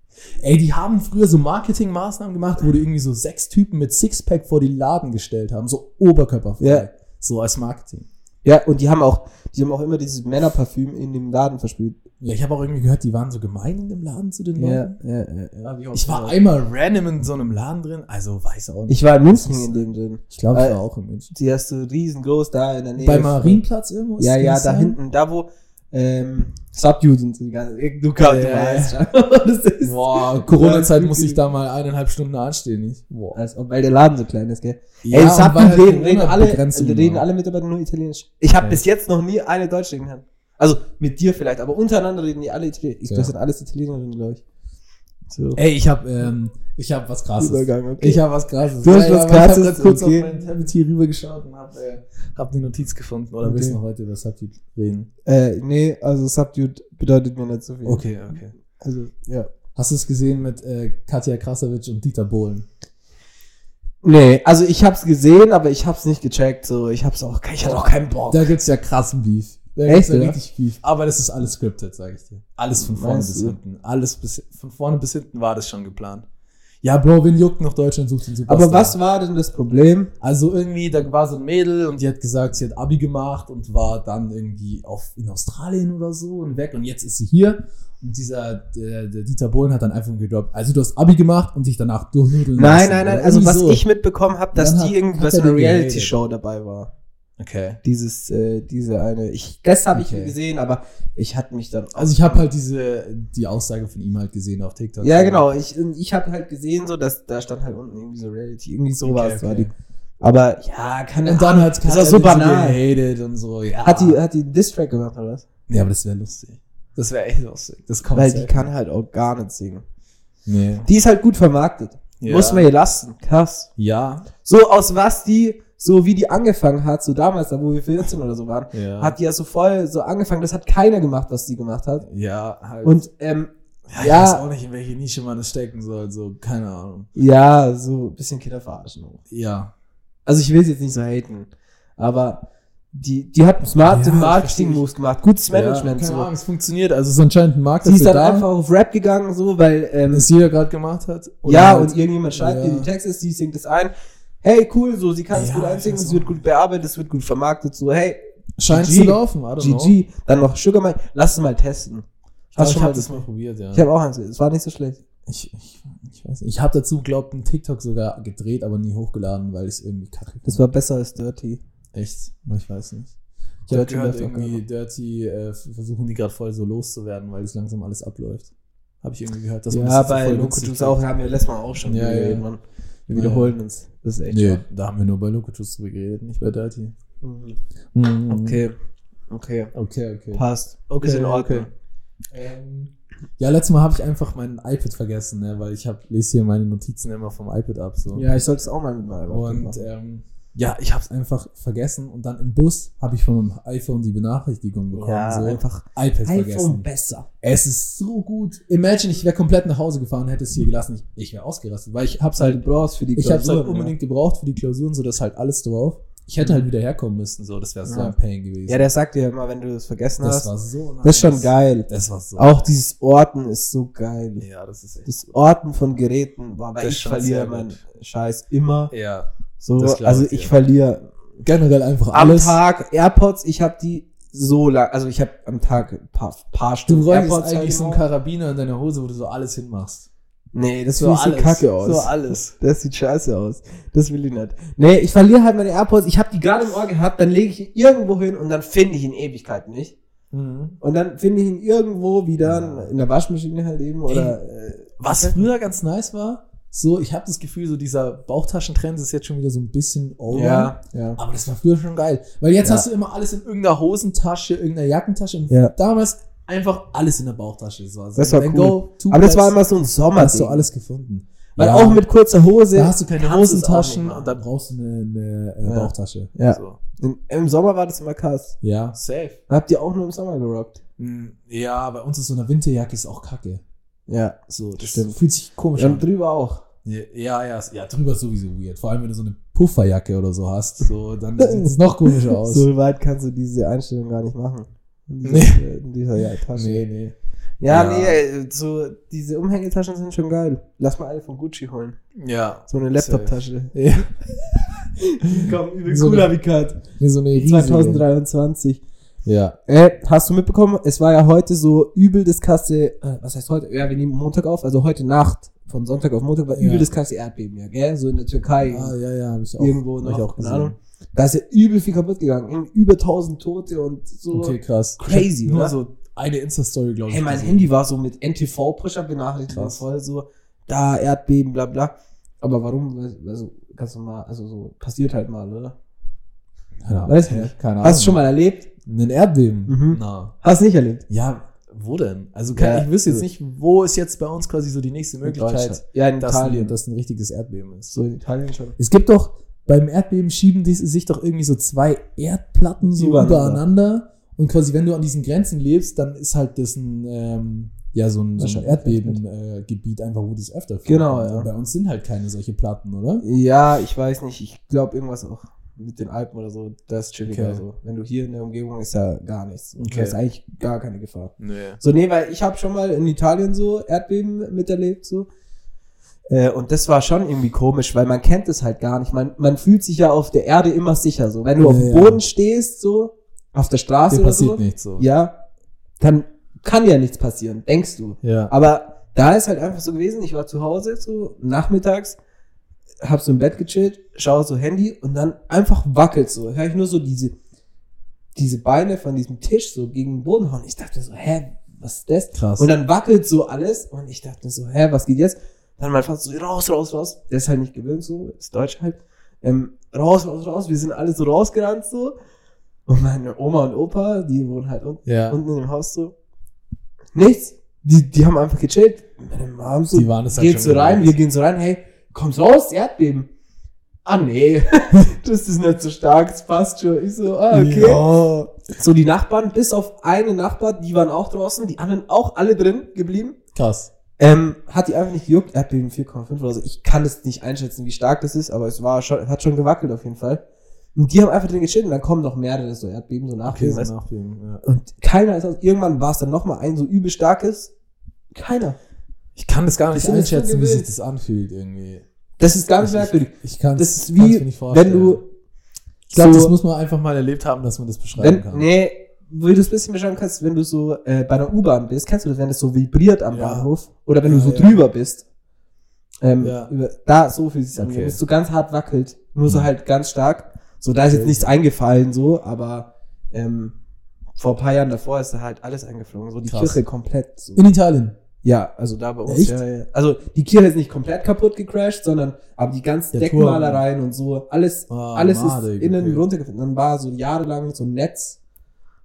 Ey, die haben früher so Marketingmaßnahmen gemacht, wo die irgendwie so sechs Typen mit Sixpack vor die Laden gestellt haben, so oberkörperfrei. Ja. So als Marketing. Ja, und die haben auch, die haben auch immer dieses Männerparfüm in dem Laden versprüht. Ja, ich habe auch irgendwie gehört, die waren so gemein in dem Laden zu den Leuten. ja, ja. ja. Ich war einmal random in so einem Laden drin, also weiß auch nicht. Ich war in München in dem drin. Ich glaube, ich Äh, war auch in München. Die hast du riesengroß da in der Nähe. Bei Marienplatz irgendwo? Ja, ja, da sein? hinten, da wo ähm, Subdued und so die ganze, du kannst, Ja, du weißt schon. (laughs) Boah, Corona-Zeit muss ich da mal eineinhalb Stunden anstehen. Nicht? Boah. Also, weil der Laden so klein ist, gell? Ja, Ey, Subdued halt reden, reden alle, Corona-Begrenzungen reden alle Mitarbeiter nur Italienisch. Ich habe Ja. bis jetzt noch nie eine Deutsch reden können. Also mit dir vielleicht, aber untereinander reden die alle Italienisch. Ich, Ja. Das sind alles Italienerinnen, glaube ich. So. Ey, ich hab, ähm, ich hab was krasses. Übergang, okay. Ich hab was krasses. Du hast Ja, was Krasses, Ich hab grad kurz okay. auf mein Tablet hier rübergeschaut und hab, äh, hab eine Notiz gefunden. Oder Okay. willst du heute über Substitute reden? Äh, nee, also Subdued bedeutet mir nicht so viel. Okay, okay. Also, ja. Hast du es gesehen mit äh, Katja Krasowitsch und Dieter Bohlen? Nee, also ich hab's gesehen, aber ich hab's nicht gecheckt. So, ich hab's auch, ich hatte auch keinen Bock. Da gibt's ja krassen Beef. Da Echt, gibt's ja richtig Beef. Aber das ist alles scripted, sag ich dir. Alles von vorne Meinst bis du? hinten. Alles bis, von vorne bis hinten war das schon geplant. Ja, Bro, wen juckt noch Deutschland sucht den Superstar? Aber was war denn das Problem? Also irgendwie, da war so ein Mädel und die hat gesagt, sie hat Abi gemacht und war dann irgendwie auf, in Australien oder so und weg und jetzt ist sie hier. Und dieser, der, der Dieter Bohlen hat dann einfach gedroppt, also du hast Abi gemacht und dich danach durchnudeln Nein, lassen nein, nein. oder Also irgendwie was so. ich mitbekommen habe, dass die irgendwas hat in er einer Reality-Show dabei war. Okay. Dieses, äh, diese eine. Ich, das habe Okay. ich gesehen, aber ich hatte mich dann. Also ich habe halt diese, die Aussage von ihm halt gesehen auf TikTok. Ja, genau. Ich, ich habe halt gesehen, so dass da stand halt unten irgendwie so Reality, irgendwie sowas Okay, war die. Aber ja, kann Und dann hat Katja so banal. gehatet und so, ja. Hat die, hat die einen Distrack gemacht oder was? ja, aber das wäre lustig. Das wäre echt lustig. Das kommt Weil die kann halt auch gar nicht singen. Nee. Die ist halt gut vermarktet. Ja. Muss man ihr lassen. Krass. Ja. So aus was die, so wie die angefangen hat, so damals, da wo wir 14 oder so waren, Ja. hat die ja so voll so angefangen. Das hat keiner gemacht, was die gemacht hat. ja, halt. Und ähm, ja, ich ja. weiß auch nicht, in welche Nische man das stecken soll. So, keine Ahnung. ja, so ein bisschen Kinder verarschen. Ja. Also ich will sie jetzt nicht so haten, aber die, die hat smarte Ja, Marketing-Moves gemacht, gutes Management. Ja, keine so. Ahnung, es funktioniert. Also es ist anscheinend ein Markt Sie ist dann da, einfach auf Rap gegangen, so, weil, ähm, das jeder gerade gemacht hat. Ja, halt- und irgendjemand schreibt Ja. ihr die Texte, sie singt es ein. Hey, cool, so, sie kann es Ja, gut einsingen, es wird gut bearbeitet, es wird gut vermarktet, so, hey, scheint GG. zu laufen. I don't know. GG, dann noch Sugar Mike, lass es mal testen. Ich, Hast ich schon habe mal das mal probiert, ja. Ich habe auch eins, es war nicht so schlecht. Ich, ich, ich weiß nicht. Ich habe dazu, glaubt, einen TikTok sogar gedreht, aber nie hochgeladen, weil ich es irgendwie kacke Das war besser als Dirty. Echt? Ich weiß nicht. Ich habe Dirty gehört, irgendwie Dirty äh, versuchen die gerade voll so loszuwerden, weil es langsam alles abläuft. Habe ich irgendwie gehört. dass man ja, das jetzt so bei Loco Juice auch, haben wir letztes Mal auch schon Ja, drüber ja. Wir wiederholen uns. Das ist echt Nee, schwach. da haben wir nur bei Locatus drüber geredet, nicht bei Dirty. Mhm. Mhm. Okay. Okay. Okay, okay. Passt. Okay, Ist in Ordnung. okay. Ähm, ja, letztes Mal habe ich einfach mein iPad vergessen, ne, weil ich hab, lese hier meine Notizen immer vom iPad ab. So. Ja, ich sollte es auch mal mit meinem Und machen. ähm, ja, ich habe es einfach vergessen und dann im Bus habe ich von meinem iPhone die Benachrichtigung bekommen. Ja, so. einfach iPad vergessen. besser. Es ist so gut. Imagine, ich wäre komplett nach Hause gefahren, hätte es hier gelassen. Ich, ich wäre ausgerastet, weil ich hab's Halt halt, brauchst für die ich hab's halt Klausuren, unbedingt gebraucht für die Klausuren, so dass halt alles drauf. Ich hätte halt wieder herkommen müssen, so, das wäre so Ja. ein Pain gewesen. Ja, der sagt dir immer, wenn du das vergessen das hast. war so nice. das ist schon geil. Das war so. Auch dieses Orten ist so geil. Ja, das ist echt. Das Orten von Geräten, boah, weil Das ich verliere meinen. Scheiß immer. Ja. So, also ich dir. verliere Generell einfach am alles. Tag AirPods, ich habe die so lang, also ich habe am Tag ein paar, paar Du Stunden räumst AirPods eigentlich so einen halt Karabiner in deiner Hose, wo du so alles hinmachst. Nee, das So sieht so alles. kacke aus. So alles. Das sieht scheiße aus. Das will ich nicht. Nee, ich verliere halt meine AirPods. Ich habe die gerade im Ohr gehabt, dann lege ich ihn irgendwo hin und dann finde ich ihn Ewigkeit nicht. Mhm. Und dann finde ich ihn irgendwo wieder Ja. in der Waschmaschine halt eben oder äh, Was früher ganz nice war, so, ich habe das Gefühl, so dieser Bauchtaschentrend ist jetzt schon wieder so ein bisschen over. ja, ja. Aber das war früher schon geil. Weil jetzt Ja. hast du immer alles in irgendeiner Hosentasche, irgendeiner Jackentasche. Und Ja. damals einfach alles in der Bauchtasche. So Das war cool. Go-To Aber das war immer so ein Sommer. hast du alles gefunden. Weil auch mit kurzer Hose. Da hast du keine Hosentaschen und dann brauchst du eine, eine äh. Bauchtasche. Ja. So. In, Im Sommer war das immer krass. Ja. Safe. Habt ihr auch nur im Sommer gerockt? Hm, Ja, bei uns ist so eine Winterjacke ist auch kacke. Ja. So, das Stimmt. fühlt sich komisch Und an. drüber auch. Ja, ja, ja, ja, drüber ist sowieso weird. Vor allem, wenn du so eine Pufferjacke oder so hast, so, dann (laughs) sieht es noch komischer aus. So weit kannst du diese Einstellung gar nicht machen. In dieser, Nee. in dieser ja, Tasche. nee, nee. Ja, Ja. nee, so diese Umhängetaschen sind schon geil. Lass mal eine von Gucci holen. Ja. So eine Laptop-Tasche. (laughs) Ja. Komm, übel So cooler Cut. Nee, so eine riesige. 2023. Ja. Äh, hast du mitbekommen, es war ja heute so übel das Kasse, äh, was heißt heute? Ja, wir nehmen Montag auf, also heute Nacht, von Sonntag auf Montag war Ja. übel das Kasse Erdbeben, ja, gell? So in der Türkei. Ah, ja, ja, hab ich auch. irgendwo noch, ich auch keine. Ahnung. Da ist ja übel viel kaputt gegangen. Über 1000 Tote und so. Okay, krass. Crazy, Nur oder? so eine Insta-Story, glaube ich. Hey, mein gesehen. Handy war so mit NTV-Pusher benachrichtigt, Krass. voll so, da Erdbeben, bla bla. Aber warum? Also, ganz normal, also so, passiert halt mal, oder? Ja, Weiß nicht. Keine Ahnung. Hast du schon mal erlebt? Ein Erdbeben? Mhm. Na. Hast nicht erlebt? Ja, wo denn? Also, kann, Ja, ich wüsste jetzt nicht, wo ist jetzt bei uns quasi so die nächste Möglichkeit, Ja, in dass Italien. ein, dass ein richtiges Erdbeben ist. so in Italien schon. Es gibt doch, beim Erdbeben schieben die, sich doch irgendwie so zwei Erdplatten so Übereinander. übereinander. Und quasi, wenn du an diesen Grenzen lebst, dann ist halt das ein, ähm, ja, so ein, so ein. Erdbebengebiet, äh, einfach, wo das öfter vorkommt. Genau, ja. Und bei uns sind halt keine solche Platten, oder? Ja, ich weiß nicht. Ich glaube irgendwas auch mit den Alpen oder so. Das ist chilliger Okay. so. Wenn du hier in der Umgebung ist ja gar nichts. Okay. Da ist eigentlich gar keine Gefahr. Nee. So, nee, weil ich habe schon mal in Italien so Erdbeben miterlebt, so. Äh, und das war schon irgendwie komisch, weil man kennt es halt gar nicht. Man, man fühlt sich ja auf der Erde immer sicher, so. Wenn du Ja, auf dem ja. Boden stehst, so, auf der Straße Dir oder passiert so, nichts so. ja, dann kann ja nichts passieren, denkst du. Ja. Aber da ist halt einfach so gewesen, ich war zu Hause, so nachmittags, hab so im Bett gechillt, schaue so Handy und dann einfach wackelt so. Hör ich nur so diese, diese Beine von diesem Tisch so gegen den Boden hauen. Ich dachte so, hä, was ist das? Krass. Und dann wackelt so alles und ich dachte so, hä, was geht jetzt? Dann mein Vater so, raus, raus, raus. Der ist halt nicht gewöhnt so, ist Deutsch halt. Ähm, raus, raus, raus. Wir sind alle so rausgerannt so. Und meine Oma und Opa, die wohnen halt unten, Ja. unten in dem Haus so. Nichts. Die, die haben einfach gechillt. Meine Mom so, Die waren es halt geht so rein, wir gehen so rein, hey, kommst raus, Erdbeben. Ah, nee, (laughs) das ist nicht so stark, das passt schon. Ich so, ah, okay. Ja. So, die Nachbarn, bis auf eine Nachbar, die waren auch draußen, die anderen auch alle drin geblieben. Krass. Ähm, hat die einfach nicht gejuckt, Erdbeben 4,5 oder so. Ich kann es nicht einschätzen, wie stark das ist, aber es war schon, hat schon gewackelt auf jeden Fall. Und die haben einfach drin gechillt und dann kommen noch mehrere so Erdbeben, so Okay, Nachbeben. so weißt du? nachbeben, ja. Und keiner ist aus, irgendwann war es dann nochmal ein so übel starkes. Keiner. Ich kann das gar nicht einschätzen, wie sich das anfühlt irgendwie. Das ist ganz Ich- merkwürdig. Ich kann Das ist wie, nicht vorstellen. wenn du, Ich glaube, so- das muss man einfach mal erlebt haben, dass man das beschreiben wenn, kann. nee, wie du es ein bisschen beschreiben kannst, wenn du so äh, bei einer U-Bahn bist, kennst du das, wenn es so vibriert am Ja. Bahnhof? Oder wenn Ja, du so ja. drüber bist. Ähm, über, da, so es sich Okay. es so ganz hart wackelt. Nur so Mhm. halt ganz stark. So, da ist jetzt nichts eingefallen, so, aber ähm, vor ein paar Jahren davor ist da halt alles eingeflogen. So die Krass. Kirche komplett. So. In Italien. Ja, also da bei uns. Echt? Ja, ja. Also die Kirche ist nicht komplett kaputt gecrashed, sondern aber die ganzen Der Deckenmalereien und so, alles, Ah, alles madig, ist innen okay. runtergefallen. Dann war so jahrelang so ein Netz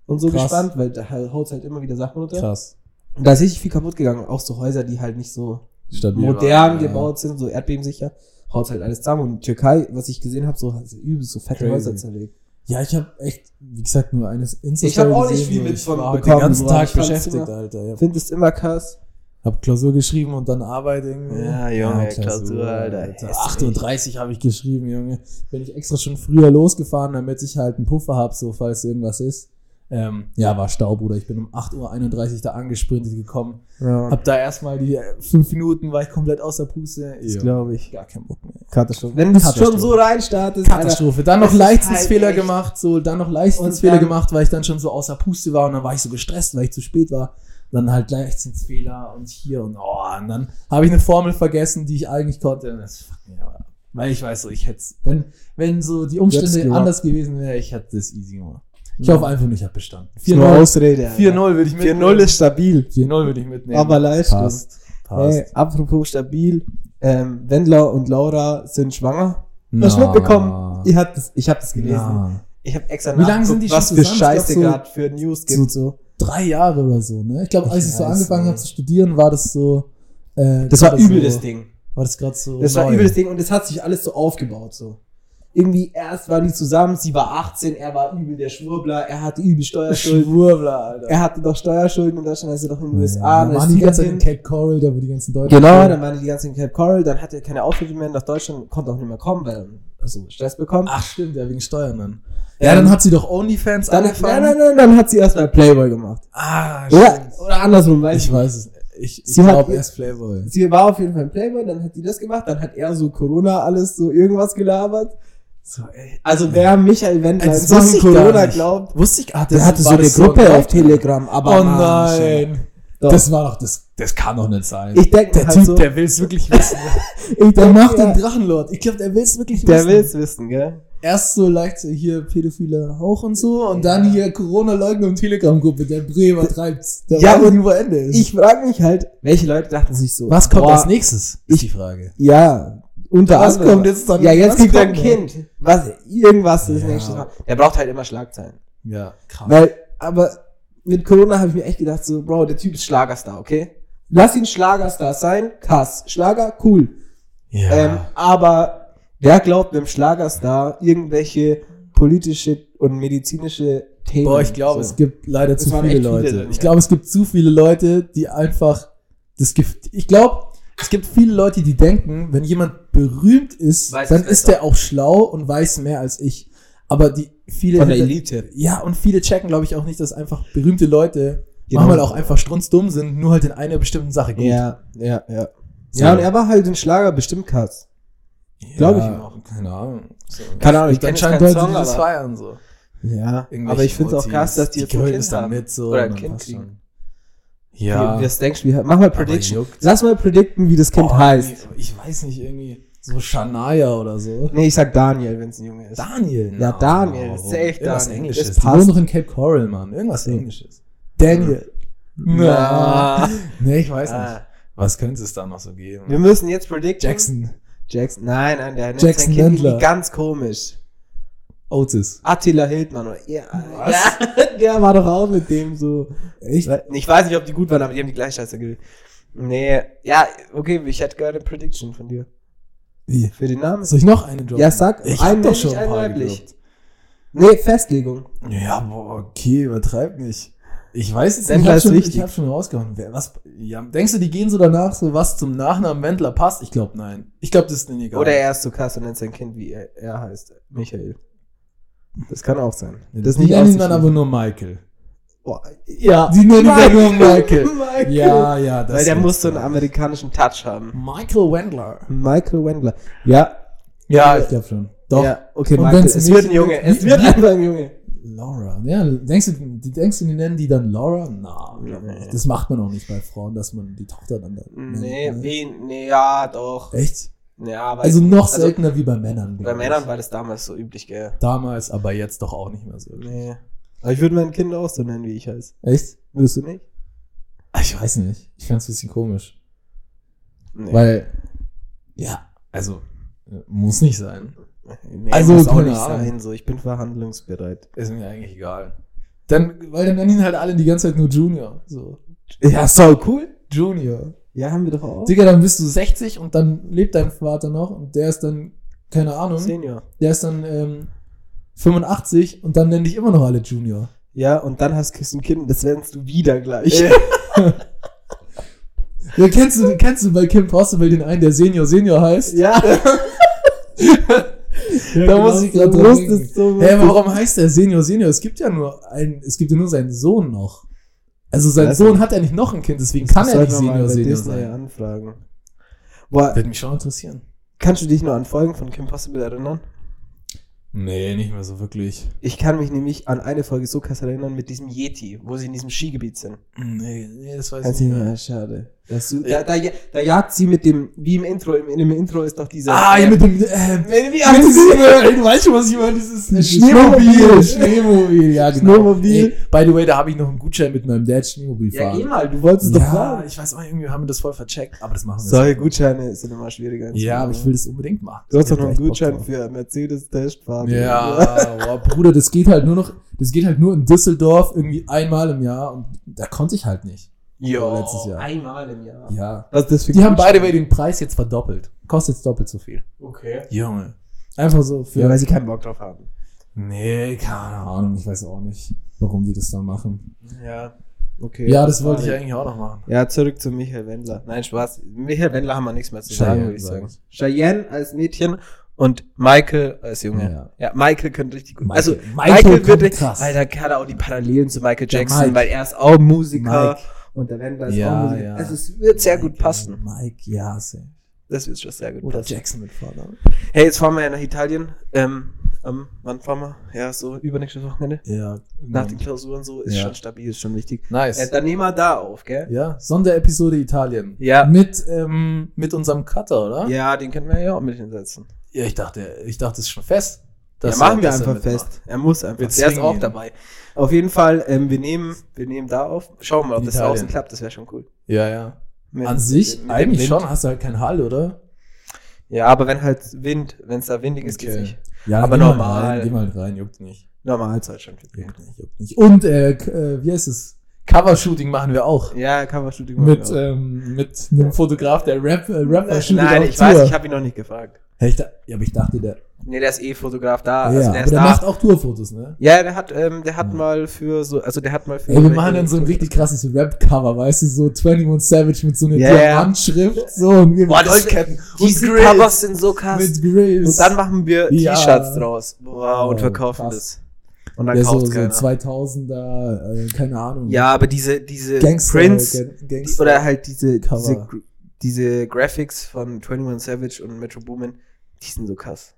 und so Krass. gespannt, weil da haut halt immer wieder Sachen runter. Krass. Und da ist richtig viel kaputt gegangen. Auch so Häuser, die halt nicht so Stabil. modern ja. gebaut sind, so erdbebensicher. Haut halt alles zusammen. Und Türkei, was ich gesehen habe, so hat sie übel so fette Crazy. Häuser zerlegt. Ja, ich habe echt, wie gesagt, nur eines insta Ich hab auch nicht gesehen, viel mit von war bekommen, den ganzen Tag beschäftigt, immer- Alter. Ja. Findest immer krass. Hab Klausur geschrieben und dann Arbeit irgendwie. Ja, Junge, Klausur, Alter, hässlich. 38 habe ich geschrieben, Junge. Bin ich extra schon früher losgefahren, damit ich halt einen Puffer hab, so falls irgendwas ist. Ähm, ja, war Stau, Bruder. Ich bin um 8.31 Uhr da angesprintet gekommen. Ja, Hab da erstmal die äh, fünf Minuten, war ich komplett außer Puste. das Ja. glaube ich. Gar kein Bock mehr. Katastrophe. Wenn du schon so reinstartest, Alter, Katastrophe. Dann noch ist Leichtsinnsfehler halt gemacht, so, dann noch Leichtsinnsfehler gemacht, weil ich dann schon so außer Puste war und dann war ich so gestresst, weil ich zu spät war. Dann halt Leichtsinnsfehler und hier und oh, und dann habe ich eine Formel vergessen, die ich eigentlich konnte. Das ab. Weil ich weiß so, ich hätte wenn, wenn so die Umstände anders gewesen wären, ich hätte das easy gemacht. Ich Ja. hoffe einfach nur, ich habe bestanden. ist nur 4-0 Ausrede. Alter. 4-0 würde ich mitnehmen. 4-0 ist stabil. 4-0 würde ich mitnehmen. Aber Leistung. Passt. Passt. Hey, apropos stabil, ähm, Wendler und Laura sind schwanger. Hast du mitbekommen? Ich hab das, ich hab das gelesen. Na. Ich habe extra Wie lange sind die was für Scheiße so- gerade für News gibt. So, drei Jahre oder so, ne? Ich glaube, als Ich ich so angefangen habe zu studieren, war das so. Äh, Das war übel so, das Ding. War das gerade so. Das war neu. übel das Ding und das hat sich alles so aufgebaut so. Irgendwie erst waren die zusammen, sie war 18, er war übel der Schwurbler, er hatte übel Steuerschulden. Schwurbler, Alter. er hatte doch Steuerschulden in Deutschland, als er doch in den Ja, USA. dann dann waren die ganze Zeit in. Cape Coral, da wo die ganzen Deutschen. Genau, dann waren die ganze Zeit in Cape Coral, dann hatte er keine Auftritte mehr nach Deutschland, konnte auch nicht mehr kommen, weil also Stress bekommen. Ach, stimmt, ja, wegen Steuern dann. Ähm, Ja, dann hat sie doch OnlyFans dann, angefangen. nein, nein, nein, dann hat sie erst mal Playboy gemacht. Ah, Oder, stimmt. oder andersrum, weiß Ich ich weiß es. Ich, ich Sie glaube, erst Playboy. Sie war auf jeden Fall ein Playboy, dann hat die das gemacht, dann hat er so Corona alles so irgendwas gelabert. So, ey. Also wer Michael Wendler Das in Corona glaubt, Wusste ich, ah, das der hatte so eine Gruppe ein auf? Telegram, aber Oh nein. Doch. Das war doch, das, das kann doch nicht sein. Ich denke der halt Typ, so, der will es wirklich wissen. (laughs) ich Der macht ja, den Drachenlord. Ich glaube, der will es wirklich der wissen. will's wissen, gell? Erst so leicht hier pädophile Hauch und so und dann hier Corona-Leugnung Telegram-Gruppe. Der Bre übertreibt's. Der Ja, und wo Ende ist. Ich frage mich halt, welche Leute dachten sich so, Was kommt boah, als nächstes? Ist die Frage. Ja, unter Was anderem. kommt jetzt dann- Ja, jetzt ein kommt noch? Kind. Was, irgendwas ist Ja. nächstes Mal. Der braucht halt immer Schlagzeilen. Ja, krass. Weil, aber mit Corona habe ich mir echt gedacht, so, Bro, der Typ ist Schlagerstar, okay? Lass ihn Schlagerstar sein, krass. Schlager, cool. ja. Ähm, aber wer glaubt einem Schlagerstar irgendwelche politische und medizinische Themen? Boah, ich glaube, so. es gibt leider zu viele viele Leute. drin, ich ja. glaube, es gibt zu viele Leute, die einfach das Gift. Ich glaube, es gibt viele Leute, die denken, wenn jemand berühmt ist, Weiß dann ist der auch schlau und weiß mehr als ich. Aber die viele Von der Elite. Ja, und viele checken, glaube ich, auch nicht, dass einfach berühmte Leute Genau. manchmal auch einfach strunzdumm sind, nur halt in einer bestimmten Sache gut. Ja, ja, ja. So. Ja, und er war halt in Schlager bestimmt krass. Glaub ich ihm auch. Keine Ahnung. So. Keine Ahnung, ich dann kenn jetzt scheint keinen Leute, Song, die das feiern, so. Ja, aber ich finde es auch krass, dass die grölen Kind es dann mit so. Oder ein Kind kriegen. schon. Ja. Wie, was denkst du? Wie, mach mal Prediction. Lass mal predikten, wie das Kind Oh, heißt. Ich weiß nicht, irgendwie so Shania oder so. Nee, ich sag Daniel, wenn es ein Junge ist. Daniel. Ja, na, Daniel, warum? safe Irgendwas Daniel. Englisches. Das Die passt. wohnen noch in Cape Coral, Mann. Irgendwas Englisches. Daniel. Na. Nee, ich weiß nicht. Ah. Was könnte es da noch so geben? Wir müssen jetzt predikten. Jackson. Jackson. Nein, nein, der nennt Jackson sein Kind ganz komisch. Otis. Attila Hildmann. Oder, ja, Was? ja, (laughs) der war doch auch mit dem so. Echt? Ich weiß nicht, ob die gut waren, aber die haben die gleiche Scheiße gewählt. Nee, ja, okay, ich hätte gerne eine Prediction von dir. Wie? Für den Namen? Soll ich noch eine droppen? Ja, sag, ich hab doch schon ein weiblich. Nee, Festlegung. Ja, boah, okay, übertreib nicht. Ich weiß jetzt nicht, ich schon, ich hab schon rausgehauen. Wer, was, ja, denkst du, die gehen so danach, so was zum Nachnamen Wendler passt? Ich glaube, nein. Ich glaube, das ist denen egal. Oder er ist so krass und nennt sein Kind, wie er, er heißt. Michael. Das kann auch sein. das Das ist die nicht nennen ihn dann aber nur Michael. Boah, ja. Die nennen dann nur Michael. Michael. Ja, ja, das Weil der muss so einen amerikanischen Touch haben. Michael Wendler. Michael Wendler. Ja. Ja, ich glaube schon. Doch. Ja, okay, Und Michael. Es wird ein Junge. Es wie- wird wie- einfach ein Junge. Laura. Ja, denkst du, die, denkst du, die nennen die dann Laura? Na, Nee. das macht man auch nicht bei Frauen, dass man die Tochter dann da Nee, nennt, ne? wen, nee, ja, doch. Echt? Ja, weiß Also noch seltener wie bei Männern. Bei. Männern war das damals so üblich, gell? Damals, aber jetzt doch auch nicht mehr so. Nee. Aber ich würde mein Kind auch so nennen, wie ich heiße. Echt? Würdest du nicht? Ah, Ich weiß nicht. Ich fand's ein bisschen komisch. Nee. Weil, ja, also, muss nicht sein. nee, also, muss auch nicht Ahnung. sein, so. Ich bin verhandlungsbereit. Ist mir eigentlich egal. Dann, weil dann nennen ihn halt alle die ganze Zeit nur Junior. So. Ja, so cool. Junior. Ja, haben wir doch auch. Digga, dann bist du 60 und dann lebt dein Vater noch und der ist dann, keine Ahnung, Senior. der ist dann ähm, 85 und dann nennen dich immer noch alle Junior. Ja, und dann hast du ein Kind, das nennst du wieder gleich. (laughs) Ja, kennst du, kennst du bei Kim Possible den einen, der Senior Senior heißt? Ja. (laughs) da muss ich gerade dran denken. so Hä, aber warum heißt der Senior Senior? Es gibt ja nur einen, es gibt ja nur seinen Sohn noch. Also sein Weiß Sohn hat ja nicht noch ein Kind, deswegen kann er nicht Senior Senior Disney sein. anfragen. Boah, Würde mich schon interessieren. kannst du dich noch an Folgen von Kim Possible erinnern? Nee, nicht mehr so wirklich. Ich kann mich nämlich an eine Folge so krass erinnern mit diesem Yeti, wo sie in diesem Skigebiet sind. Nee, nee das weiß ich nicht nicht mehr. mehr, schade. Das Ja. da, da, da jagt sie mit dem, wie im Intro, im, in dem Intro ist doch dieser. Ah, ja, mit dem, äh, Wie mit heißt diesem, sie? ey, du weißt schon, was ich meine, dieses Dieses Schneemobil. Schneemobil. Ja, genau. Schneemobil. Ey, by the way, da habe ich noch einen Gutschein mit meinem Dad Schneemobil Ja, fahren. geh mal, du wolltest doch Ja, fahren. ich weiß auch, irgendwie haben wir das voll vercheckt, aber das machen wir Solche. Gutscheine sind immer schwieriger. Ja, aber ich ne? will das unbedingt machen. Du hast doch noch einen Gutschein für Mercedes-Testfahrt. Ja, boah, Bruder, das geht halt nur noch, das geht halt nur in Düsseldorf irgendwie einmal im Jahr und da konnte ich halt nicht. Jo, letztes Jahr. einmal im Jahr. Ja. Das für Die haben beide den Preis jetzt verdoppelt. Kostet jetzt doppelt so viel. Okay. Junge. Einfach so für. Ja, weil sie keinen Bock drauf haben. nee, keine Ahnung, ich weiß auch nicht, warum die das da machen. Ja. Okay. Ja, das wollte ich eigentlich auch noch machen. Ja, zurück zu Michael Wendler. Nein, Spaß. Michael Wendler haben wir nichts mehr zu Cheyenne, sagen, würde ich sag sagen. Cheyenne als Mädchen und Michael als Junge. Ja. Ja, Michael könnte richtig gut. Michael- also Michael Michael, würde krass. Alter, kann er auch die Parallelen zu Michael Jackson, Mike. weil er ist auch Musiker Mike. Und der Wendler ist Ja, auch Musiker. ja. Also es wird sehr gut Mike, passen. Mike, ja, safe. Das wird schon sehr gut Oder passen. Jackson mit Vater. Hey, jetzt fahren wir ja nach Italien. Ähm, ähm, wann fahren wir? Ja, so übernächstes Wochenende. Ja. Nach den Klausuren so ist Ja. schon stabil, ist schon wichtig. Nice. Äh, dann nehmen wir da auf, gell? ja, Sonderepisode Italien. Ja. Mit, ähm, mit unserem Cutter, oder? Ja, den können wir ja auch mit hinsetzen. Ja, ich dachte, ich dachte, es ist schon fest. Ja, dass machen wir einfach fest. Er muss einfach. Der ist auch ihn. dabei. Auf jeden Fall, ähm, wir nehmen, wir nehmen da auf. Schauen wir mal, ob In das Italien. draußen klappt. Das wäre schon cool. Ja, ja. Mit- An sich, mit dem eigentlich schon, hast du halt keinen Hall, oder? Ja, aber wenn halt Wind, wenn es da windig ist, geht's Okay. nicht. Ja, Aber normal. Rein, geh mal rein, juckt nicht. Normalzeit schon. viel Juckt nicht, juckt nicht. Und, äh, äh, wie heißt es? Covershooting machen wir auch. Ja, Covershooting. Mit, machen wir auch. ähm, mit einem Fotograf, der Rap, äh, Rapper shootet Nein, ich weiß, ich habe ihn noch nicht gefragt. Ich da, ja, aber ich dachte, der, Nee, der ist eh Fotograf da. ja, also der der macht auch Tourfotos, ne? ja, der hat, ähm, der hat Ja. mal für so, also der hat mal für. Ey, wir machen dann so ein richtig krasses Rap-Cover, weißt du, so 21 Savage mit so einer ja. Diamantschrift, so, und wir Boah, Goldketten Diese Grills. Covers sind so krass. Mit Grills. Und dann machen wir Ja. T-Shirts draus. Boah, und Oh, verkaufen krass. das. Und dann ja, so, so keiner. 2000er, äh, keine Ahnung. Ja, aber diese, diese Gangster, Prints Ga- Gangster. oder halt diese, Cover. diese, diese Graphics von 21 Savage und Metro Boomin, die sind so krass.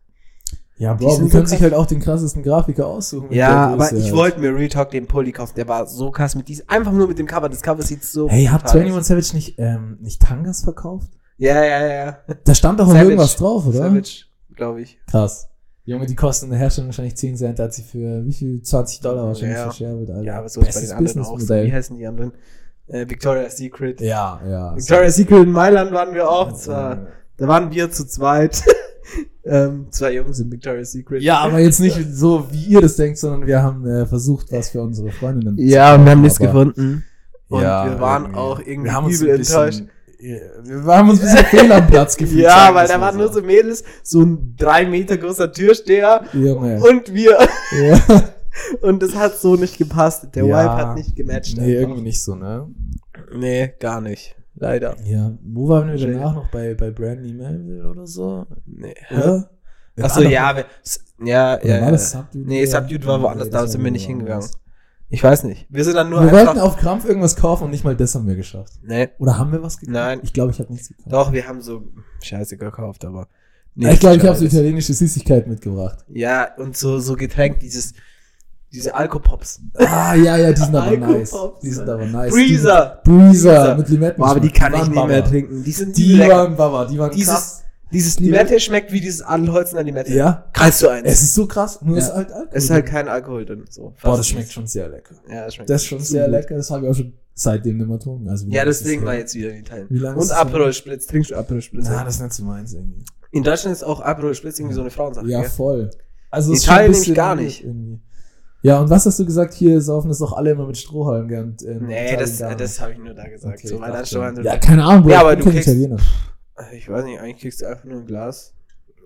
Ja, Die Bro, so können krass. sich halt auch den krassesten Grafiker aussuchen. Ja, aber ich wollte mir Real Talk den Pulli kaufen, der war so krass mit diesem, einfach nur mit dem Cover, das Cover sieht so Hey, hat brutal 21 Savage nicht, ähm, nicht Tangas verkauft? Ja, ja, ja. Da stand doch Savage. irgendwas drauf, oder? Savage, glaube ich. Krass. Junge, die kosten in der Herstellung wahrscheinlich 10 Cent, da hat sie für wie viel? 20 Dollar wahrscheinlich Ja. verscherbelt, Alter. Ja, aber so ist bei Bestes den anderen auch so. Wie heißen die anderen? Äh, Victoria's Secret. Ja, ja. Victoria's Secret in Mailand waren wir auch. Zwar, Ja. da waren wir zu zweit. (laughs) ähm, zwei Jungs in Victoria's Secret. Ja, aber jetzt nicht so, wie ihr das denkt, sondern wir haben äh, versucht, was für unsere Freundinnen Ja, und wir haben nichts gefunden. Und Ja, wir waren irgendwie. auch irgendwie wir haben uns übel ein bisschen, enttäuscht. Ja, Wir haben uns ein bisschen fehl am Platz (laughs) gefühlt. Ja, sagen weil da waren nur so Mädels, so ein drei Meter großer Türsteher Junge. und wir. ja. (laughs) Und das hat so nicht gepasst. Der Ja. Vibe hat nicht gematcht. Nee, einfach. irgendwie nicht so, ne? Nee, gar nicht. Leider. Ja, wo waren wir danach noch? Bei, bei Brandy Melville oder so? Nee. Oder? Achso, ja, wir, ja, Oder ja. war das Subdued? Nee, Subdued war woanders, Nee, da sind wir nicht hingegangen. Ich weiß nicht. Wir sind dann nur Wir wollten auf Krampf irgendwas kaufen und nicht mal das haben wir geschafft. Nee, Oder haben wir was gekauft? Nein. Ich glaube, ich habe nichts gekauft. doch, wir haben so Scheiße gekauft, aber. ich glaube, ich habe so italienische Süßigkeiten mitgebracht. Ja, und so, so Getränk, dieses, diese Alkopops. Ah, ja, ja, die sind aber nice. Die sind aber nice. Breezer. Die Breezer Breezer. mit Limetten. Boah, aber die kann ich waren nicht mehr trinken. Die sind Die lecker. waren Baba, die waren Dieses, krass. dieses Limette schmeckt wie dieses Adelholzener Limette. Ja. Kreis zu eins. Es ist so krass, nur Ja. ist halt Alkohol. Es ist halt kein Alkohol drin. So, Boah, das schmeckt schon sehr lecker. Ja, das schmeckt. Das ist schon sehr gut. lecker, das habe ich auch schon seitdem nicht mehr getrunken. Also, wie Ja, deswegen das war jetzt wieder in Italien. Wie lange Und? Aperol Spritz. Trinkst du Aperol Spritz? Na, das ist nicht so meins irgendwie. In Deutschland ist auch Aperol Spritz irgendwie so eine Frauensache. Ja, voll. Also In es ist schon ein Italien bisschen nämlich gar nicht. Irgendwie. Ja, und was hast du gesagt? Hier saufen es doch alle immer mit Strohhalm, während in Nee, das, nicht. das habe ich nur da gesagt. Okay, so, weil dann schon Ja, keine Ahnung, Bro, Ja, aber du kriegst- Italiener. Ich weiß nicht, eigentlich kriegst du einfach nur ein Glas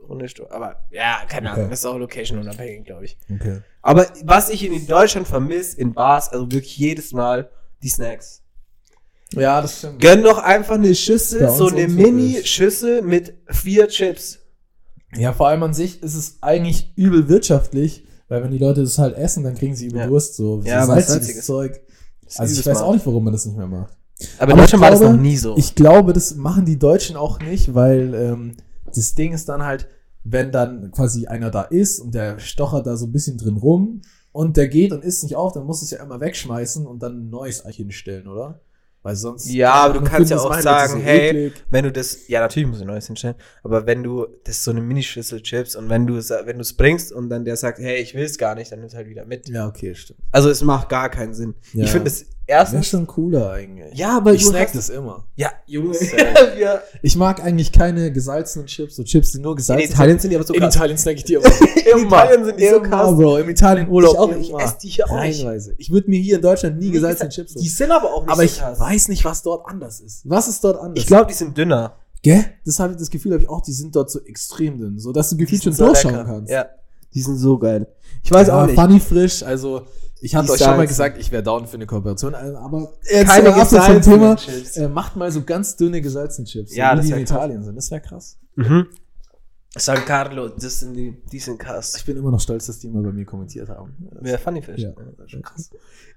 ohne Stroh. Aber ja, keine Okay. Ahnung, das ist auch location-unabhängig, glaube ich. Okay. Aber was ich in Deutschland vermisse, in Bars, also wirklich jedes Mal, die Snacks. Ja, das stimmt. Gönn doch einfach eine Schüssel, so eine. Mini-Schüssel mit vier Chips. Ja, vor allem an sich ist es eigentlich übel wirtschaftlich, weil wenn die Leute das halt essen, dann kriegen sie übel Ja. Durst, so, Ja, so salziges. Zeug. Also ich weiß auch nicht, warum man das nicht mehr macht. Aber in Deutschland war das ich noch glaube, nie so. Ich glaube, das machen die Deutschen auch nicht, weil ähm, das Ding ist dann halt, wenn dann quasi einer da ist und der stochert da so ein bisschen drin rum und der geht und isst nicht auf, dann muss es ja immer wegschmeißen und dann ein neues eigentlich hinstellen, oder? Weil sonst. Ja, aber du (laughs) kannst ja auch es meine sagen, hey, eklig. wenn du das, ja, natürlich musst du Neues hinstellen, aber wenn du, das ist so eine Minischüssel Chips und wenn du sa- wenn du es bringst und dann der sagt, hey, ich will es gar nicht, dann nimmst du halt wieder mit. Ja, okay, stimmt. Also es macht gar keinen Sinn. Ja. Ich finde es Das ist erstens, schon cooler eigentlich. ja, aber ich snack hast- das immer. Ja, Junge. (laughs) Safe. wir, Ich mag eigentlich keine gesalzenen Chips, so Chips, die nur in gesalzen Italien sind die aber so In krass. Italien snack ich die immer. (laughs) In Italien sind die so krass. Bro. Im Italien Urlaub. Ich auch, ich immer. esse die hier auch nicht. Ich würde mir hier in Deutschland nie gesalzene Chips Die holen. sind aber auch nicht Aber so ich krass. weiß nicht, was dort anders ist. Was ist dort anders? Ich glaube, die sind dünner. Gell? Das habe ich das Gefühl, habe ich auch, die sind dort so extrem dünn, so dass du Die gefühlt schon sind so durchschauen lecker. kannst. Ja. Die sind so geil. Ich weiß ja, auch nicht. Funny frisch, also ich hatte euch schon mal gesagt, ich wäre down für eine Kooperation, also, aber Keine äh, ab zum gesalzenen Thema. Chips. Äh, macht mal so ganz dünne gesalzene Chips, Ja, so, wie die in krass. Italien sind. Das wäre krass. Mhm. San Carlo, das sind die, die sind krass. Ich bin immer noch stolz, dass die immer bei mir kommentiert haben. Wer Funny Fish? Ja. das ist schon krass.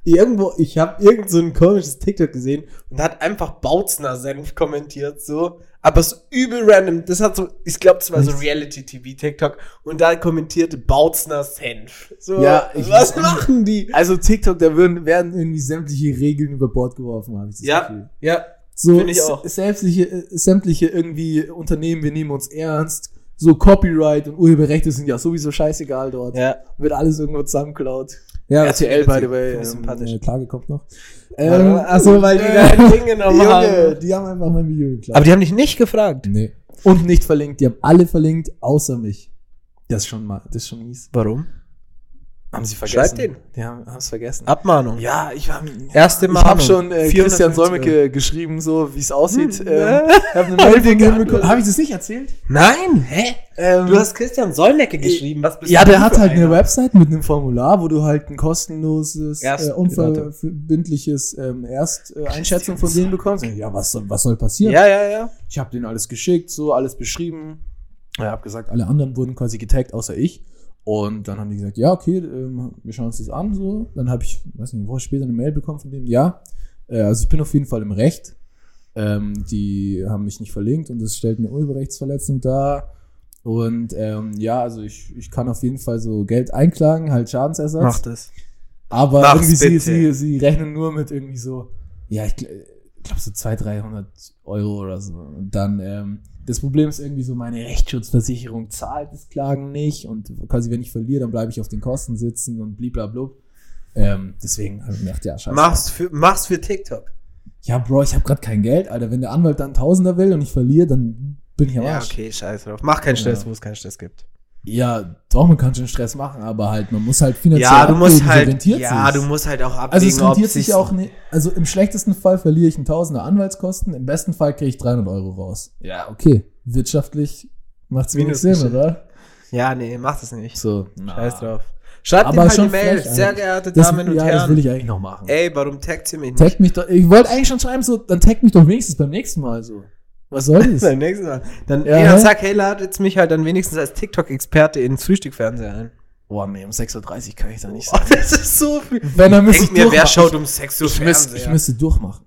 Irgendwo, ich habe irgend so ein komisches TikTok gesehen und da hat einfach Bautzner Senf kommentiert, so. Aber so übel random. Das hat so, ich glaube, das war so? Reality-TV-TikTok und da kommentierte Bautzner Senf. So, Ja, ich- was machen die? Also TikTok, da würden, werden irgendwie sämtliche Regeln über Bord geworfen, habe ich das Ja, Gefühl. ja. So Finde ich auch. Sämtliche, äh, sämtliche irgendwie Unternehmen, wir nehmen uns ernst. So Copyright und Urheberrechte sind ja sowieso scheißegal dort. Ja. Wird alles irgendwo zusammengeklaut. Ja, RTL, by the way. Ähm, sympathisch. Klage kommt noch. Ähm, Achso, weil die da ein Ding genommen haben. die haben einfach mein Video geklaut. Aber die haben dich nicht gefragt. nee. Und nicht verlinkt. Die haben alle verlinkt, außer mich. Das ist schon mal, das ist schon mies. Warum? Haben sie Schreibt den. Die haben es vergessen. Abmahnung. Ja, ich war. Erste Ich habe schon äh, 450 Christian Solmecke geschrieben, so wie es aussieht. Hm, ähm, ne? ich habe eine. Habe ich das nicht erzählt? Nein, hä? Ähm, Du hast Christian Solnecke geschrieben. Was bist ja, du der hat halt eine einer? Website mit einem Formular, wo du halt ein kostenloses, Erst- äh, unverbindliches ähm, Ersteinschätzung äh, Einschätzung von denen bekommst. Ja, was soll, was soll passieren? Ja, ja, ja. Ich habe denen alles geschickt, so alles beschrieben. Ich habe gesagt, alle anderen wurden quasi getaggt, außer ich. Und dann haben die gesagt, ja, okay, ähm, wir schauen uns das an. So. Dann habe ich, weiß nicht, eine Woche später eine Mail bekommen von denen, ja, äh, also ich bin auf jeden Fall im Recht. Ähm, die haben mich nicht verlinkt und das stellt eine Urheberrechtsverletzung dar. Und ähm, ja, also ich, ich kann auf jeden Fall so Geld einklagen, halt Schadensersatz. Mach das. Aber Mach's irgendwie sie, sie, sie rechnen nur mit irgendwie so, ja, ich glaube glaub so 200, 300 Euro oder so. Und dann, ähm, das Problem ist irgendwie so, meine Rechtsschutzversicherung zahlt das Klagen nicht und quasi, wenn ich verliere, dann bleibe ich auf den Kosten sitzen und bliblablub. Ähm, deswegen habe ich gedacht, ja, scheiße. Mach's für, mach's für TikTok. Ja, Bro, ich habe gerade kein Geld, Alter. Wenn der Anwalt dann Tausender will und ich verliere, dann bin ich am Ja, Arsch. okay, scheiß drauf. Mach keinen Stress, Ja. wo es keinen Stress gibt. Ja, doch, man kann schon Stress machen, aber halt, man muss halt finanziell Ja, du musst abwägen, so halt, rentiert ja, sich's. du musst halt auch abwägen, Also es rentiert sich auch nicht. Also im schlechtesten Fall verliere ich einen Tausender Anwaltskosten, im besten Fall kriege ich 300 Euro raus. Ja, okay. Wirtschaftlich macht es wenig Sinn, oder? Ja, nee, mach das nicht. So. Scheiß drauf. Schreibt Aber ihm halt eine Mail. Sehr geehrte Das, Damen und ja, das will Herren. ich eigentlich noch machen. Ey, warum taggt ihr mich nicht? Tag mich doch. Ich wollte eigentlich schon schreiben, so, dann tag mich doch wenigstens beim nächsten Mal so. Was soll (laughs) das? Beim nächsten Mal. Dann, Ja, ja, sag, hey, ladet mich halt dann wenigstens als TikTok-Experte ins Frühstückfernseher ein. Boah, nee, um 6.30 Uhr kann ich da nicht Oh, sein. das ist so viel. Wenn, dann müsste Denk ich mir, wer schaut um 6 Uhr ich, ich, müsste, ich müsste durchmachen.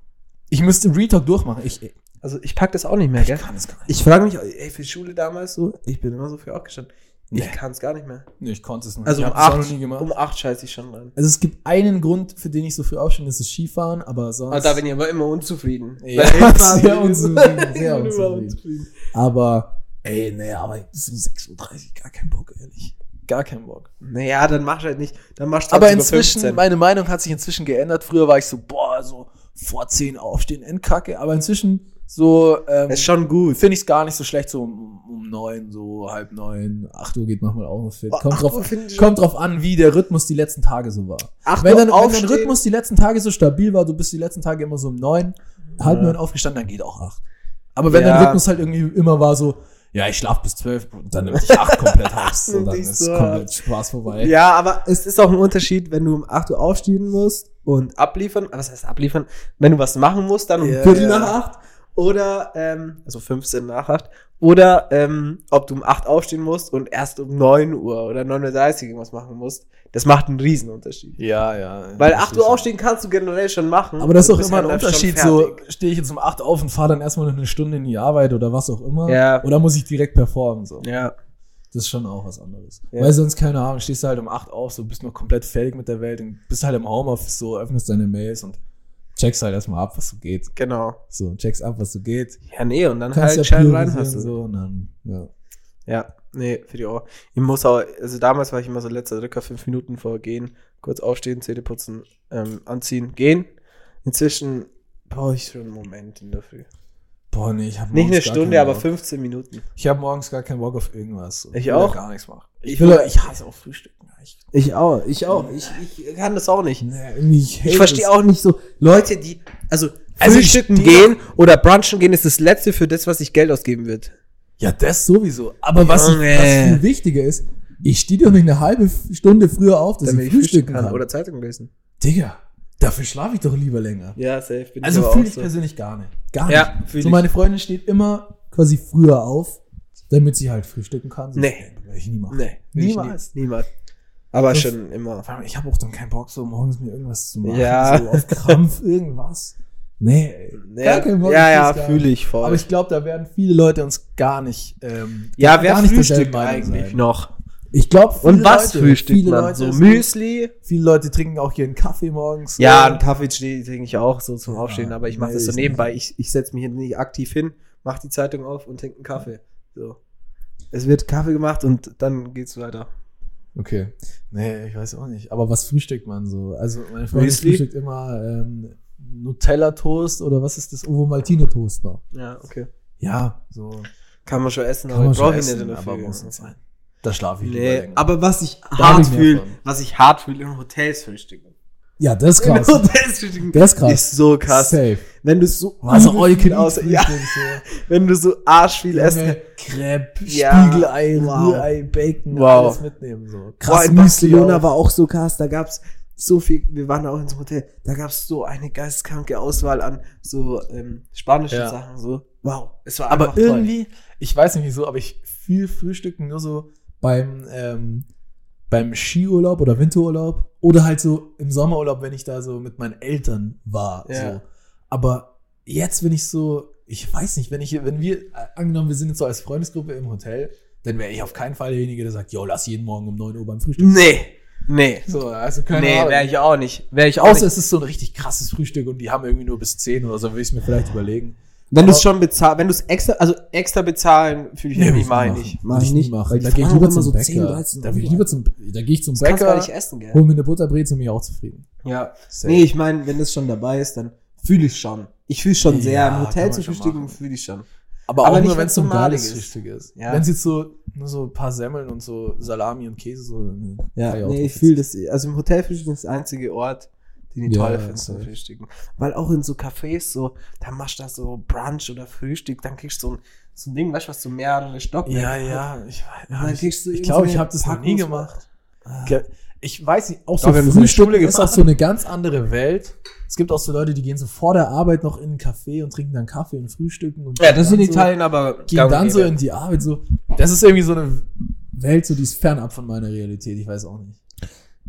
Ich müsste Retalk durchmachen. Ich, ich Also ich pack das auch nicht mehr, gell? kann es gar nicht. Ich frage mich, ey, für Schule damals so, ich bin immer so für aufgestanden. Nee. Ich kann es gar nicht mehr. Nee, ich konnte es nicht. Also ich um hab das auch 8, noch nie gemacht. um 8 scheiße ich schon dran. Also es gibt einen Grund, für den ich so früh aufstehe, das ist Skifahren, aber sonst. Aber da bin ich aber immer unzufrieden. Ja, (laughs) sehr unzufrieden, (laughs) sehr Ich bin immer unzufrieden. aber, ey, nee, aber so 6.30 Uhr, gar kein Bock, ehrlich. Gar kein Bock. Naja, dann mach halt nicht. Dann machst du Aber 20:15. inzwischen, meine Meinung hat sich inzwischen geändert. Früher war ich so, boah, so vor 10 aufstehen, endkacke. Aber inzwischen so, ähm, ist schon gut. finde ich es gar nicht so schlecht, so um, um 9, so halb 9, 8 Uhr geht manchmal auch noch fit. Boah, Kommt, 8 drauf, ich- kommt drauf an, wie der Rhythmus die letzten Tage so war. 8 Wenn dein, wenn dein. Rhythmus die letzten Tage so stabil war, du bist die letzten Tage immer so um 9, halb. 9 aufgestanden, dann geht auch 8. Aber wenn Ja. dein Rhythmus halt irgendwie immer war so, ja, ich schlaf bis 12, dann nimmt dich 8 komplett (laughs) hops. So, dann ist so komplett Spaß vorbei. Ja, aber es ist auch ein Unterschied, wenn du um 8 Uhr aufstehen musst und abliefern. Was heißt abliefern? Wenn du was machen musst, dann um Ja, Viertel ja. nach acht. Oder, ähm, also 15 nach acht. Oder, ähm, ob du um acht aufstehen musst und erst um 9 Uhr oder 9.30 Uhr irgendwas machen musst. Das macht einen Riesenunterschied. Ja, ja. Weil Das 8 ist Uhr so. aufstehen kannst du generell schon machen. Aber das ist Du auch immer ein halt Unterschied. So, stehe ich jetzt um 8 auf und fahre dann erstmal noch eine Stunde in die Arbeit oder was auch immer. Ja. Oder muss ich direkt performen? So. Ja. Das ist schon auch was anderes. Ja. Weil sonst, keine Ahnung, stehst du halt um 8 auf, so bist nur komplett fertig mit der Welt und bist halt im Homeoffice, so öffnest deine Mails und checkst halt erstmal ab, was so geht. Genau. So, checkst ab, was so geht. Ja, nee, und dann Kannst halt ja schön priorisieren, reinhassen. so und dann, ja. Ja, nee, für die auch. Ich muss auch, also damals war ich immer so letzter Drücker, fünf Minuten vor gehen, kurz aufstehen, Zähne putzen, ähm, anziehen, gehen. Inzwischen brauche ich schon einen Moment in der Früh. Boah, nee, ich habe Nicht eine Stunde, aber 15 Minuten. Ich habe morgens gar keinen Bock auf irgendwas. Ich auch. gar nichts machen. Ich will, ich hasse auch Frühstücken. Ich, Ich auch, ich auch. Ich, ich kann das auch nicht. nee, ich Ich verstehe auch nicht so Leute, die, also, Also Frühstücken gehen oder brunchen gehen ist das Letzte für das, was ich Geld ausgeben wird. Ja, das sowieso. Aber was, ich, was viel wichtiger ist, ich stehe doch nicht eine halbe Stunde früher auf, dass Damit ich ich frühstücken kann. oder Zeitung lesen. Digga, dafür schlafe ich doch lieber länger. Ja, safe. Bin Also fühle ich so. persönlich gar nicht. Gar Ja, nicht. fühl So ich. meine Freundin steht immer quasi früher auf, damit sie halt frühstücken kann. So, Nee. Werde ich nie machen. Nee, Niemals. Nie, niemals. Aber Das- schon immer. Ich habe auch dann keinen Bock, so morgens mir irgendwas zu machen. Ja. So auf Krampf, irgendwas. Nee, ey. Ja, keinen Bock, ja, ja gar fühle ich voll. Aber ich glaube, da werden viele Leute uns gar nicht. Ähm, ja, wer gar nicht frühstückt eigentlich sein. noch? Ich glaube, Und was frühstückt viele man? Leute, so Müsli? Viele Leute trinken auch ihren Kaffee morgens. Ja, so. einen Kaffee trinke ich auch so zum Ja, Aufstehen, aber ich mache nee, das so nebenbei. Ich, ich setze mich hier nicht aktiv hin, mache die Zeitung auf und trinke einen Kaffee. So. Es wird Kaffee gemacht und dann geht's weiter. Okay. Nee, ich weiß auch nicht. Aber was frühstückt man so? Also, meine Freundin Müsli? frühstückt immer ähm, Nutella-Toast oder was ist das? Ovo Maltine-Toast noch. Ja, okay. Ja, so. Kann man schon essen, Kann aber brauche ich nicht in der aber muss nicht sein. Da schlafe ich Nee, länger. aber was ich Da hart fühle, was ich hart fühle, in Hotels frühstücken. ja, das ist (laughs) In krass. Das ist krass. ist so krass. Safe. Wenn du so Also, all can aus, (laughs) ja, wenn du so arsch viel so. essen Crepe, Ja, Spiegelei, wow. Rührei, Bacon, Wow. alles mitnehmen, so. Krass in Müsli Barcelona war auch so krass, da gab's so viel, wir waren auch ins Hotel, da gab's so eine geisteskranke Auswahl an so ähm, spanischen Ja. Sachen, so, wow, es war Aber einfach toll. irgendwie, ich weiß nicht wieso, aber ich fühle Frühstücken nur so beim, ähm, beim Skiurlaub oder Winterurlaub oder halt so im Sommerurlaub, wenn ich da so mit meinen Eltern war. Ja. So. Aber jetzt, wenn ich so, ich weiß nicht, wenn ich, wenn wir, äh, angenommen, wir sind jetzt so als Freundesgruppe im Hotel, dann wäre ich auf keinen Fall derjenige, der sagt, yo, lass jeden Morgen um 9 Uhr beim Frühstück. Nee, nee, So, also keine nee, wäre ich auch nicht, wäre ich auch Außer nicht. es ist so ein richtig krasses Frühstück und die haben irgendwie nur bis 10 oder so, würde ich es mir vielleicht überlegen. Wenn du es schon bezahlst, wenn du es extra, also extra bezahlen, fühle ich Nee, muss mach ich machen. Mach ich nicht. Weil die da gehe ich lieber zum so Bäcker. 10, 13 da gehe ich lieber zum, da gehe ich zum Du kannst gar Bäcker, nicht essen, gell? hol mir eine Butterbreze bin ich auch zufrieden. Ja. Safe. Nee, ich meine, wenn das schon dabei ist, dann fühle ich schon. Ich fühle schon sehr. Ja, Im kann Hotel zu frühstücken machen. fühle ich schon. aber, aber auch nicht, nur, wenn wenn's es so ein geiles ist. Frühstück ist. Ja. Wenn es jetzt so nur so ein paar Semmeln und so Salami und Käse so. Ja, auch nee, ich fühle das. Also im Hotel frühstücken ist der einzige Ort, den ich Ja, toll ja, finde zum. Frühstücken. Weil auch in so Cafés so, da machst du da so Brunch oder Frühstück, dann kriegst du so ein, so ein Ding, weißt du, was so mehrere Stockwerke Ja, ja, ich, Und dann ich, du ich glaube, ich habe das noch nie gemacht. Ge- Ich weiß nicht, auch Doch, so eine Frühstück ist auch so eine ganz andere Welt. Es gibt auch so Leute, die gehen so vor der Arbeit noch in einen Café und trinken dann Kaffee und frühstücken. Und Ja, das ist in dann so- Italien aber gehen dann so in die Arbeit so. Das ist irgendwie so eine Welt, so die ist fernab von meiner Realität. Ich weiß auch nicht.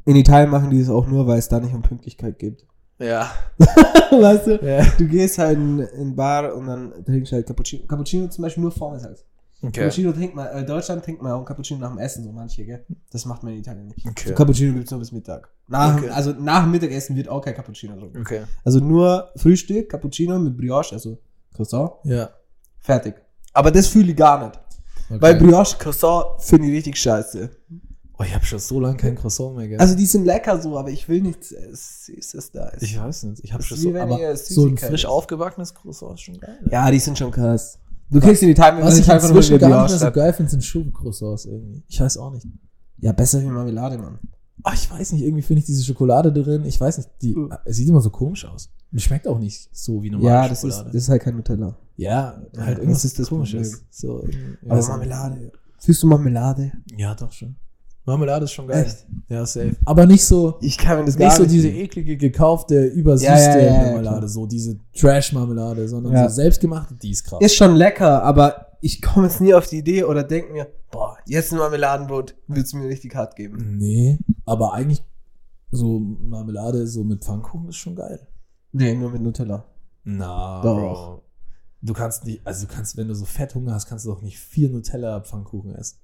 In Italien machen die das auch nur, weil es da nicht um Pünktlichkeit geht. Ja. (laughs) weißt du? ja. Du gehst halt in, in einen Bar und dann trinkst du halt Cappuccino. Cappuccino zum Beispiel nur vormittags. Okay. Cappuccino trinkt man, äh, Deutschland trinkt man auch einen Cappuccino nach dem Essen, so manche, gell? Das macht man in Italien nicht. Okay. So Cappuccino gibt's nur bis Mittag. Nach, Okay. Also nach dem Mittagessen wird auch kein Cappuccino getrunken. Okay. Also nur Frühstück, Cappuccino mit Brioche, also Croissant, Ja. fertig. Aber das fühle ich gar nicht. Okay. Weil Brioche, Croissant finde ich richtig scheiße. Oh, ich habe schon so lange kein Croissant mehr gegessen. Also die sind lecker so, aber ich will nichts äh, Süßes da. ist. ich weiß nicht. Ich habe schon so, aber so ein frisch aufgebackenes Croissant ist schon geil. ja, die sind schon krass. Du kriegst in Italien, Was ich einfach inzwischen gar nicht mehr so geil finde, sind Schokocroissants irgendwie. Ich weiß auch nicht. Ja, besser wie Marmelade, Mann. Ach, ich weiß nicht, irgendwie finde ich diese Schokolade drin. Ich weiß nicht, die es sieht immer so komisch aus. Die schmeckt auch nicht so wie normale Ja, das ist, Schokolade. das ist halt kein Nutella. ja, Ja, halt das irgendwas ist das komisches. So, irgendwie- Aber ja. Marmelade. Fühlst du Marmelade? Ja, doch schon. Marmelade ist schon geil. Echt? (laughs) Ja, safe. Aber nicht so, Ich kann mir das nicht so diese eklige gekaufte, übersüßte Ja, ja, ja, Marmelade, so diese Trash-Marmelade, sondern so selbstgemachte, die ist krass. Ist schon lecker, aber ich komme jetzt nie auf die Idee oder denke mir, boah, jetzt ein Marmeladenbrot, willst du mir richtig hart geben? Nee, aber eigentlich so Marmelade so mit Pfannkuchen ist schon geil. Nee, nur mit Nutella. Na, Doch. Bro. Du kannst nicht, also du kannst, wenn du so Fetthunger hast, kannst du doch nicht vier Nutella-Pfannkuchen essen.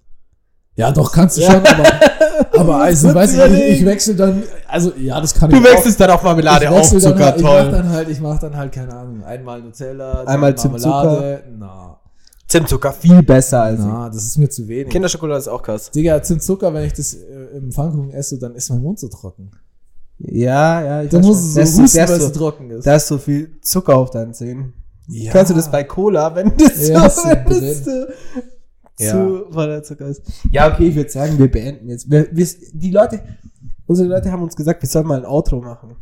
Ja, doch, kannst du schon, aber, (laughs) aber also, weiß ich, ich, ich wechsle dann, also, ja, das kann Du ich auch. wechselst dann auf Marmelade ich auf dann Zucker, halt, Ich mach toll. dann halt, ich mach dann halt, keine Ahnung, einmal Nutella, Einmal dann Marmelade. Zimtzucker. Na, Zimtzucker viel besser als na, das ist mir zu wenig. Kinderschokolade ist auch krass. Digga, Zimtzucker, wenn ich das äh, im Pfannkuchen esse, dann ist mein Mund so trocken. Ja, ja, ich Da weiß muss schon. es Da ist so husten, da ist weil es trocken ist. da ist so viel Zucker auf deinen Zähnen. ja. Kennst du das bei Cola, wenn das Ja, so, (laughs) wenn das Ja. zu Zucker ist? Ja, okay, ich würde sagen, wir beenden jetzt. Wir, wir, die Leute, unsere Leute haben uns gesagt, wir sollen mal ein Outro machen.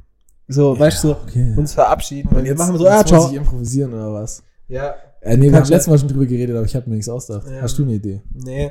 So, weißt du, so, okay. uns verabschieden. Und wir jetzt, machen so, jetzt ja, muss ciao. ich improvisieren oder was? Ja, Äh, nee, wir haben letztes Mal schon drüber geredet, aber ich habe mir nichts ausgedacht. Ja. Hast du eine Idee? nee.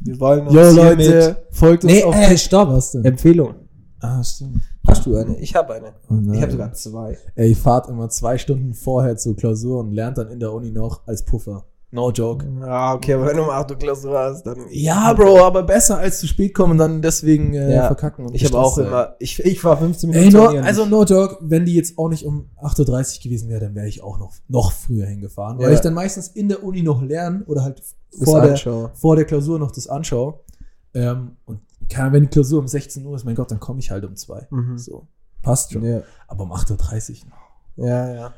Wir wollen uns Jo, hiermit- Leute, folgt uns Nee, auf äh, Stopp, was denn? Empfehlung. Ah, stimmt. Hast du eine? Ich habe eine. Oh. Ich habe sogar zwei. Ey, ich fahrt immer zwei Stunden vorher zur Klausur und lernt dann in der Uni noch als Puffer. No joke. Ja, okay, aber wenn du um 8 Uhr Klausur hast, dann. Ja, Bro, aber besser als zu spät kommen und dann deswegen äh, Ja. verkacken. Und Ich habe auch immer. Ich, ich war 15 Minuten. Ey, no, also no joke, wenn die jetzt auch nicht um 8.30 Uhr gewesen wäre, dann wäre ich auch noch, noch früher hingefahren. Weil Ja. ich dann meistens in der Uni noch lerne oder halt Das vor der, anschaue. vor der Klausur noch das anschaue. Ähm, und kann, wenn die Klausur um 16 Uhr ist, mein Gott, dann komme ich halt um 2. Mhm. So. Passt schon. Ja, Aber um 8.30 Uhr. no. ja. ja.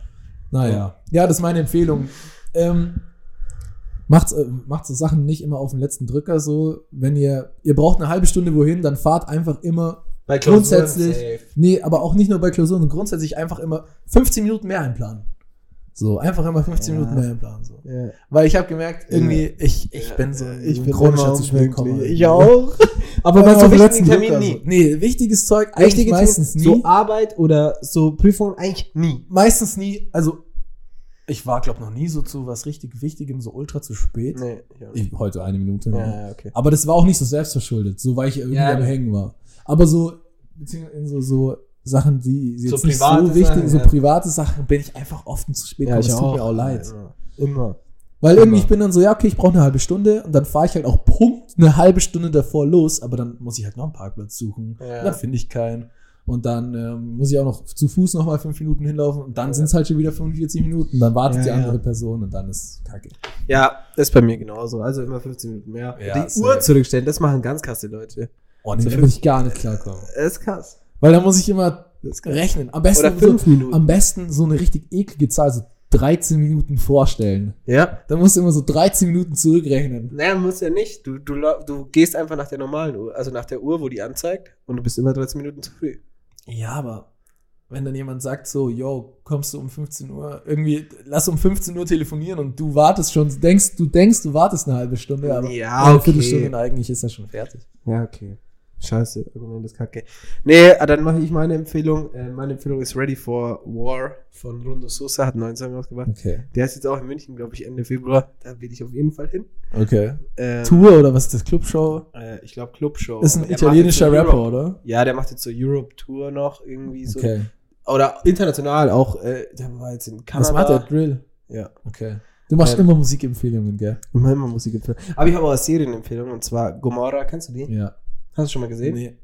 Naja. Ja, das ist meine Empfehlung. Ähm, macht, äh, macht so Sachen nicht immer auf den letzten Drücker so. Wenn ihr, ihr braucht eine halbe Stunde wohin, dann fahrt einfach immer Bei Grundsätzlich- safe. Nee, aber auch nicht nur bei Klausuren, grundsätzlich einfach immer 15 Minuten mehr einplanen. So, einfach immer 15 Ja. Minuten mehr einplanen. So. Ja. Weil ich habe gemerkt, irgendwie, ich, ich Ja, bin so ich bin chronischer zu spät kommen. unpünktlich. Ich auch. (laughs) Aber bei so wichtigen letzten Terminen nie. Nee, wichtiges Zeug eigentlich Wichtige meistens Themen, nie. So Arbeit oder so Prüfungen eigentlich nie. meistens nie, also ich war, glaube noch nie so zu was richtig Wichtigem, so ultra zu spät. Nee. Ich, heute eine Minute. ne? ja, ja, okay. Aber das war auch nicht so selbstverschuldet, so weil ich irgendwie Ja. am Hängen war. Aber so, beziehungsweise in so, so Sachen, die So jetzt nicht private so wichtig, Sachen, so private Sachen, bin ich einfach oft zu spät. Ja, ich Es tut auch. mir auch leid. Immer. Weil irgendwie, Immer. ich bin dann so, ja, okay, ich brauche eine halbe Stunde und dann fahre ich halt auch Punkt eine halbe Stunde davor los, aber dann muss ich halt noch einen Parkplatz suchen. Ja. Dann finde ich keinen. Und dann ähm, muss ich auch noch zu Fuß noch mal fünf Minuten hinlaufen und dann Ja. sind es halt schon wieder 45 Minuten. Dann wartet Ja, die ja. andere Person und dann ist kacke. Ja, das ist bei mir genauso. Also immer 15 Minuten mehr. Ja, die. Uhr zurückstellen, das machen ganz krasse Leute. Oh, nee, So würde ich gar nicht klarkommen. Das ist krass. Weil da muss ich immer rechnen. Am besten, Oder fünf so, Minuten. am besten so eine richtig eklige Zahl, so 13 Minuten vorstellen. Ja. Da musst du immer so 13 Minuten zurückrechnen. Naja, muss ja nicht. Du, du, du gehst einfach nach der normalen Uhr, also nach der Uhr, wo die anzeigt, und du bist immer 13 Minuten zu früh. Ja, aber wenn dann jemand sagt so, yo, kommst du um 15 Uhr, irgendwie, lass um 15 Uhr telefonieren und du wartest schon, denkst, du denkst, du wartest eine halbe Stunde, aber Ja, eine okay. Viertelstunde und eigentlich ist er schon fertig. Ja, okay. Scheiße, Argument ist kacke. Nee, ah, dann mache ich meine Empfehlung. Äh, meine Empfehlung ist Ready for War von Rundo Sosa, hat einen neuen Song rausgebracht. Okay. Der ist jetzt auch in München, glaube ich, Ende Februar. Da will ich auf jeden Fall hin. Okay. Ähm, Tour oder was ist das? Clubshow? Äh, ich glaube Clubshow. Ist ein der italienischer Rapper, Europe. oder? Ja, der macht jetzt so Europe Tour noch irgendwie so. Okay. Oder international auch. Äh, der war jetzt in Kanada. Was macht der? Drill? Ja. Okay. Du machst Ähm, immer Musikempfehlungen, gell? Mache immer Musikempfehlung. Aber ich habe auch eine Serienempfehlung und zwar Gomorra. Kennst du die? Ja. Hast du schon mal gesehen? Nee,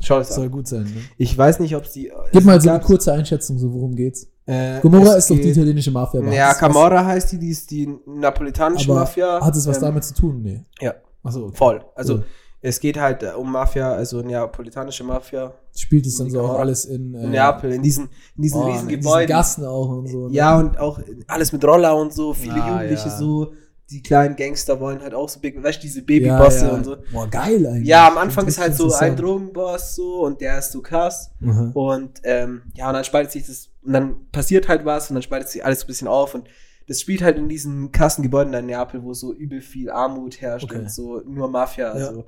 Schau das soll an. gut sein, ne? Ich weiß nicht, ob sie. Gib mal so eine kurze Einschätzung, so worum geht's. Äh, Gomorra es ist doch die italienische Mafia. Ja, es Camorra heißt die, die ist die napolitanische aber Mafia. Hat es was Ähm, damit zu tun? Nee. Ja, Achso, okay. voll. Also Cool. es geht halt äh, um Mafia, also neapolitanische Mafia Spielt es dann Die so auch alles in, äh, in Neapel, in diesen, in diesen oh, riesen in diesen Gebäuden. Gassen auch und so. ne? Ja, und auch alles mit Roller und so, viele Ah, Jugendliche ja. so. Die kleinen Gangster wollen halt auch so big, weißt du, diese Babybosse und so. Boah, geil eigentlich. Ja, am Anfang ist halt so ein. Drogenboss so und der ist so krass. Mhm. Und ähm, ja, und dann spaltet sich das, und dann passiert halt was und dann spaltet sich alles so ein bisschen auf und das spielt halt in diesen krassen Gebäuden in Neapel, wo so übel viel Armut herrscht Okay. und so nur Mafia. Ja. Also,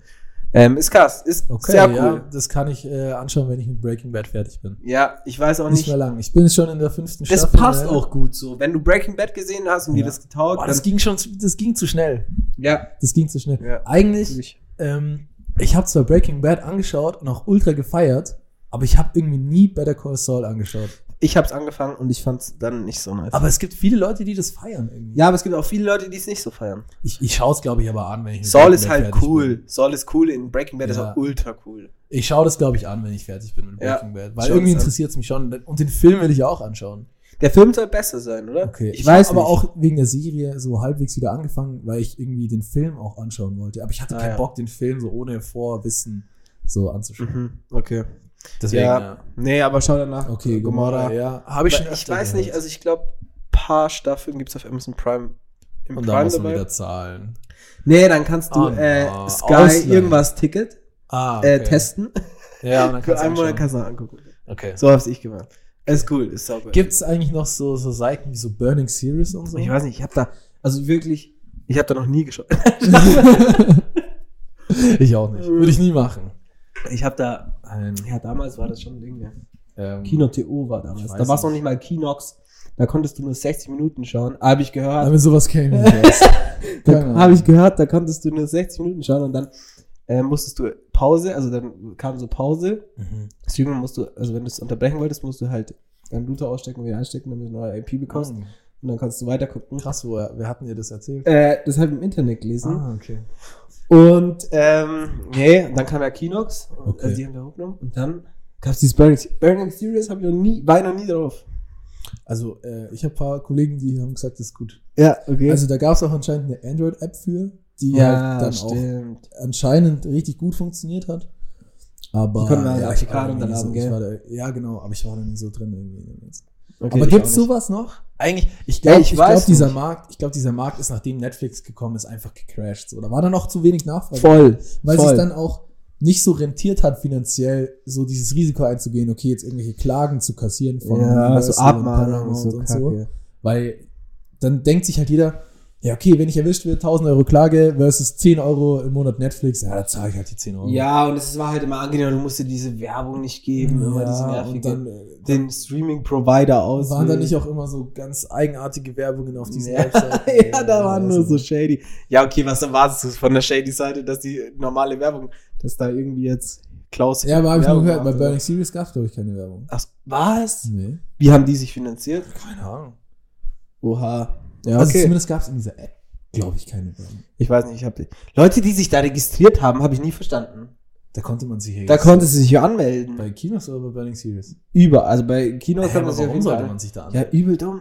ähm, ist krass, ist Okay, sehr cool. ja, Ja. das kann ich äh, anschauen, wenn ich mit Breaking Bad fertig bin. ich weiß auch Nicht nicht. mehr lang. Ich bin schon in der fünften Das Staffel. passt ne? auch gut so. Wenn du Breaking Bad gesehen hast und Ja. dir das getaugt, Boah, das ging schon, zu, das ging zu schnell. ja, Das ging zu schnell. Ja. Eigentlich ähm, ich habe zwar Breaking Bad angeschaut und auch ultra gefeiert, aber ich habe irgendwie nie Better Call Saul angeschaut. Ich hab's angefangen und ich fand's dann nicht so nice. Aber es gibt viele Leute, die das feiern irgendwie. ja, aber es gibt auch viele Leute, die es nicht so feiern. Ich, ich schaue es, glaube ich, aber an, wenn ich Saul ist halt cool. Bin. Saul ist cool. In Breaking Bad ist Ja. auch ultra cool. Ich schaue das, glaube ich, an, wenn ich fertig bin mit Ja, Breaking Bad. Weil irgendwie es interessiert es mich schon. Und den Film will ich auch anschauen. Der Film soll besser sein, oder? Okay. Ich, Ich, weiß habe aber nicht. auch wegen der Serie so halbwegs wieder angefangen, weil ich irgendwie den Film auch anschauen wollte. Aber ich hatte Ah, keinen ja. Bock, den Film so ohne Vorwissen so anzuschauen. Mhm, okay. Deswegen, ja. Nee, aber schau danach. Okay, Äh, Gomorra, ja. Habe ich schon ich weiß nicht, also ich glaube, paar Staffeln gibt's auf Amazon Prime im Und da Prime muss man dabei. wieder zahlen. Nee, dann kannst du Oh, äh. Sky Ausleihen. irgendwas Ticket Ah, äh, testen. Ja, und dann Für kannst du einen Monat kannst du angucken. Okay. So hab's ich gemacht. Ist cool, ist sauber. Gibt es eigentlich noch so, so Seiten wie so Burning Series und so? ich weiß nicht, ich habe da, also wirklich, ich habe da noch nie geschaut. (laughs) ich auch nicht. Würde ich nie machen. Ich habe da, Ein, ja, damals war das schon ein Ding, ja. ähm, Kino TO war damals. Da war es noch nicht. mal Kinox. Da konntest du nur 60 Minuten schauen. Habe ich gehört. Damit sowas käme. (laughs) Da habe ich gehört, da konntest du nur 60 Minuten schauen und dann äh, musstest du Pause, also dann kam so Pause. Mhm. Deswegen musst du, also wenn du es unterbrechen wolltest, musst du halt deinen Router ausstecken und wieder einstecken, damit du eine neue IP bekommst. Mhm. Und dann kannst du weiter gucken. Krass, wo, wer hat dir das erzählt? Äh, das habe ich im Internet gelesen. Ah, okay. Und ähm, und dann kam ja Kinox, Okay. also die haben wir hochgenommen. Und dann gab es dieses Burning, Burning Series, habe ich noch nie, war ich noch nie drauf. Also, äh, ich habe ein paar Kollegen, die haben gesagt, das ist gut. Ja, okay. Also, da gab es auch anscheinend eine Android-App für, die ja, halt dann auch stimmt. anscheinend richtig gut funktioniert hat. Aber Die konnten wir ja, gleich ich da so, ich gell? da, ja, genau, aber ich war da nie so drin irgendwie. Okay, aber gibt's sowas noch? Eigentlich, ich glaube, ich ich glaub, dieser nicht. Markt, ich glaube, dieser Markt ist, nachdem Netflix gekommen ist, einfach gecrashed. So. Da war dann noch zu wenig Nachfrage. Voll. Weil sich dann auch nicht so rentiert hat, finanziell so dieses Risiko einzugehen, okay, jetzt irgendwelche Klagen zu kassieren von ja, so Universal und so, und so. Weil dann denkt sich halt jeder, ja, okay, wenn ich erwischt werde, 1000 Euro Klage versus 10 Euro im Monat Netflix, ja, da zahle ich halt die 10 Euro. Ja, und es war halt immer angenehm, du musst dir diese Werbung nicht geben, immer diese ja und nervige, dann äh, den Streaming-Provider aus. waren da nicht auch immer so ganz eigenartige Werbungen auf diesen ja, Webseiten. (laughs) ja, da waren nur so shady. Ja, okay, was erwartest du von der shady Seite, dass die normale Werbung, dass da irgendwie jetzt Klaus. Ja, aber habe ich nur gehört, bei Burning? Series gab es, glaube ich, keine Werbung. Ach, was? Nee. Wie haben die sich finanziert? Keine Ahnung. Oha. Ja, Also okay. zumindest gab es in dieser App, glaube ich, keine Werbung. ich weiß nicht, ich habe. Leute, die sich da registriert haben, habe ich nie verstanden. Da konnte man sich Da konnte sie sich ja anmelden. Bei Kinos oder bei Burning Series? Über, also bei Kino Hä, kann man sich warum sollte man sich da Ja, anmelden? übel dumm.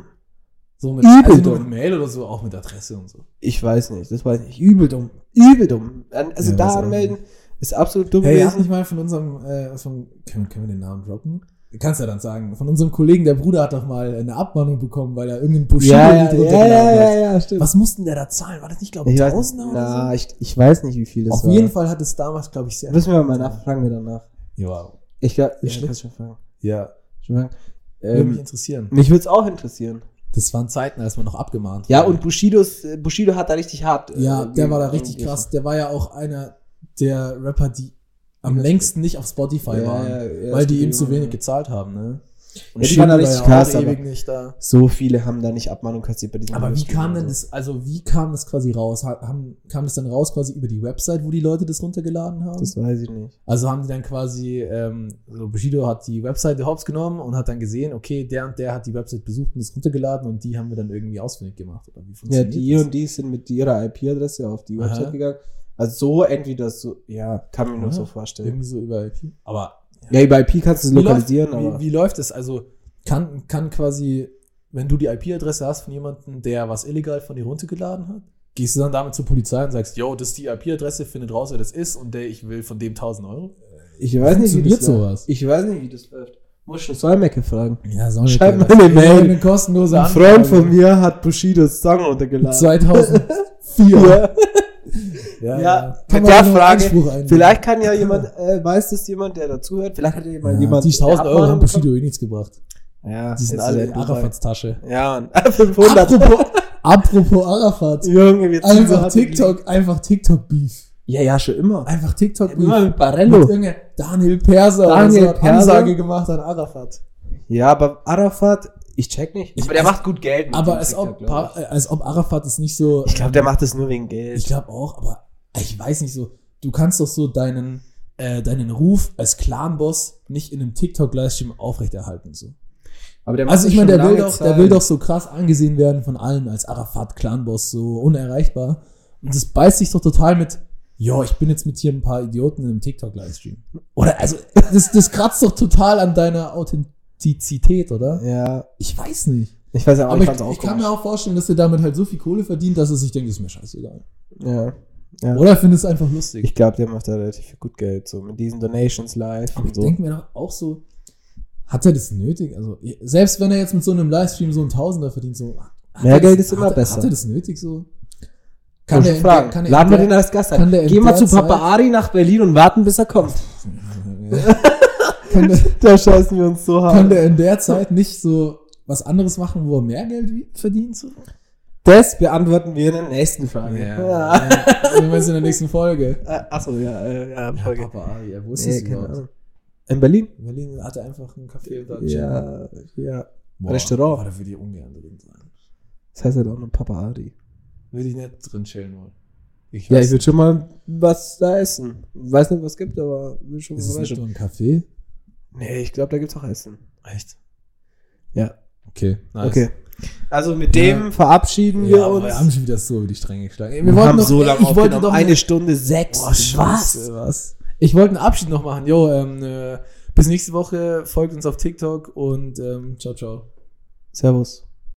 so mit, übel also dumm. mit Mail oder so, auch mit Adresse und so. Ich weiß nicht, das weiß ich nicht. Übel dumm. Übel dumm. Also Ja, da anmelden ist absolut dumm Hey, gewesen. nicht mal von unserem, äh, von, können, können wir den Namen droppen? Du kannst ja dann sagen, von unserem Kollegen, der Bruder hat doch mal eine Abmahnung bekommen, weil er irgendeinen Bushido ja, ja, Lied ja, ja, runtergeladen ja, ja, stimmt. Was mussten der da zahlen? War das nicht, glaube ich, ich weiß, Tausender oder na, so? ich, ich weiß nicht, wie viel das Auf war. jeden Fall hat es damals, glaube ich, sehr. Müssen wir mal nachfragen, wir danach. Ja, Ich glaube, Wie ich kann schon fragen. ja. Schon fragen. Würde mich Ähm, interessieren. mich würde es auch interessieren. Das waren Zeiten, als man noch abgemahnt Ja, wurde. und Bushidos, äh, Bushido hat da richtig hart. äh, Ja, der war da richtig krass. Der war ja auch einer der Rapper, die am Ja. längsten nicht auf Spotify Ja, waren, ja, ja, weil die ihm zu wenig ja. gezahlt haben, ne? Und Ja, die waren da richtig ja krass, aber- ewig nicht da. So viele haben da nicht Abmahnung kassiert bei diesem Aber wie kam denn das, also wie kam das quasi raus? Ha- Haben, kam das dann raus quasi über die Website, wo die Leute das runtergeladen haben? Das weiß ich nicht. also haben die dann quasi, ähm, so Bushido hat die Webseite hops genommen und hat dann gesehen, okay, der und der hat die Website besucht und das runtergeladen und die haben wir dann irgendwie ausfindig gemacht. Oder wie Ja, funktioniert die das? und die sind mit ihrer IP-Adresse auf die Aha. Website gegangen. Also so entweder so, ja, kann mir nur Ja, so vorstellen. Irgendwie so über IP. Aber Ja, über IP kannst du es lokalisieren, läuft, aber Wie, wie läuft es? Also kann, kann quasi, wenn du die IP-Adresse hast von jemandem, der was illegal von dir runtergeladen hat, gehst du dann damit zur Polizei und sagst, yo, das ist die IP-Adresse, findet raus, wer das ist und der, ich will von dem 1000 Euro? ich weiß nicht, wie das läuft. sowas? Ich weiß nicht, wie das läuft. Muss schon Solmecke fragen. Ja, sollen Schreib mal eine Mail. Eine kostenlose Ein Freund von mir hat Bushidos Song runtergeladen. 2004. (laughs) Ja, ja, mit man der Frage, vielleicht kann ja (laughs) jemand, äh, weiß das jemand, der dazuhört, vielleicht hat ja jemand ja, jemand. die 1000 Euro haben Bushido eh nichts gebracht. Ja, Die sind alle in. Arafats Tasche. Ja, und 500. (laughs) Apropos, apropos (laughs) Arafat. Junge, wir Einfach TikTok, einfach TikTok-Beef. Ja, ja, schon immer. Einfach TikTok-Beef. Immer mit Mit Barello. irgendeinem Daniel Perser Daniel so hat Perser. Ansage gemacht an Arafat. Ja, aber Arafat, ich check nicht. Ich- aber der also- macht gut Geld. mit Aber dem als TikTok, ob, Pa- als ob Arafat es nicht so. Ich, glaube, der macht das nur wegen Geld. Ich glaube auch, aber ich weiß nicht so. du kannst doch so deinen, äh, deinen Ruf als Clan-Boss nicht in einem TikTok-Livestream aufrechterhalten. So. Aber der Also ich meine, der will doch, der will doch so krass angesehen werden von allen als Arafat Clanboss, so unerreichbar. Und das beißt sich doch total mit, ja, ich bin jetzt mit hier ein paar Idioten in einem TikTok-Livestream. Oder also, das, das kratzt doch total an deiner Authentizität, oder? Ja, Ich weiß nicht. ich weiß ja auch, Aber ich, fand's ich kann mir auch vorstellen, dass er damit halt so viel Kohle verdient, dass er sich denkt, ist mir scheißegal. Ja. ja. Oder er findet es einfach lustig. Ich glaube, der macht da relativ viel gut Geld, so mit diesen Donations live Aber und ich so. denke mir doch auch so, hat er das nötig? Also, selbst wenn er jetzt mit so einem Livestream so einen Tausender verdient, so. Mehr das, Geld ist immer hat, besser. Hat er das nötig so? Kann der fragen. der- kann er in Laden wir der- den als Gast der ein. in Geh mal der zu Papa Zeit- Ari nach Berlin und warten, bis er kommt. Kann, der, Da scheißen wir uns so hart. kann der in der Zeit nicht so was anderes machen, wo er mehr Geld verdient? So? das beantworten wir in der nächsten Frage. Ja. Sehen wir uns in der nächsten Folge. Äh, Achso, ja, äh, ja, Ja, Folge. Papa Ari, ja, wo ist Nee, das überhaupt? In Berlin? In Berlin hat er einfach einen Café und da Ja, ja. Boah, Restaurant. Boah, da würde ich ungern drin sein. Das heißt halt auch noch Papa Ari. Würde ich nicht drin chillen wollen. Ich Ja, weiß ich würde schon mal was da essen. Weiß nicht, was es gibt, aber will schon Ist es mal nicht reinschauen. nur ein Café? Nee, ich glaube, da gibt's auch Essen. Echt? Ja. Okay, nice. Okay. Also mit dem Ja. verabschieden Ja, wir aber uns. wir haben schon wieder so über die Stränge geschlagen. Wir wollten haben noch- so lange ich wollte doch Eine Stunde sechs. Boah, scheiße, was? Ich wollte einen Abschied noch machen. Jo, ähm, äh, bis nächste Woche. Folgt uns auf TikTok und ähm, ciao, ciao. Servus.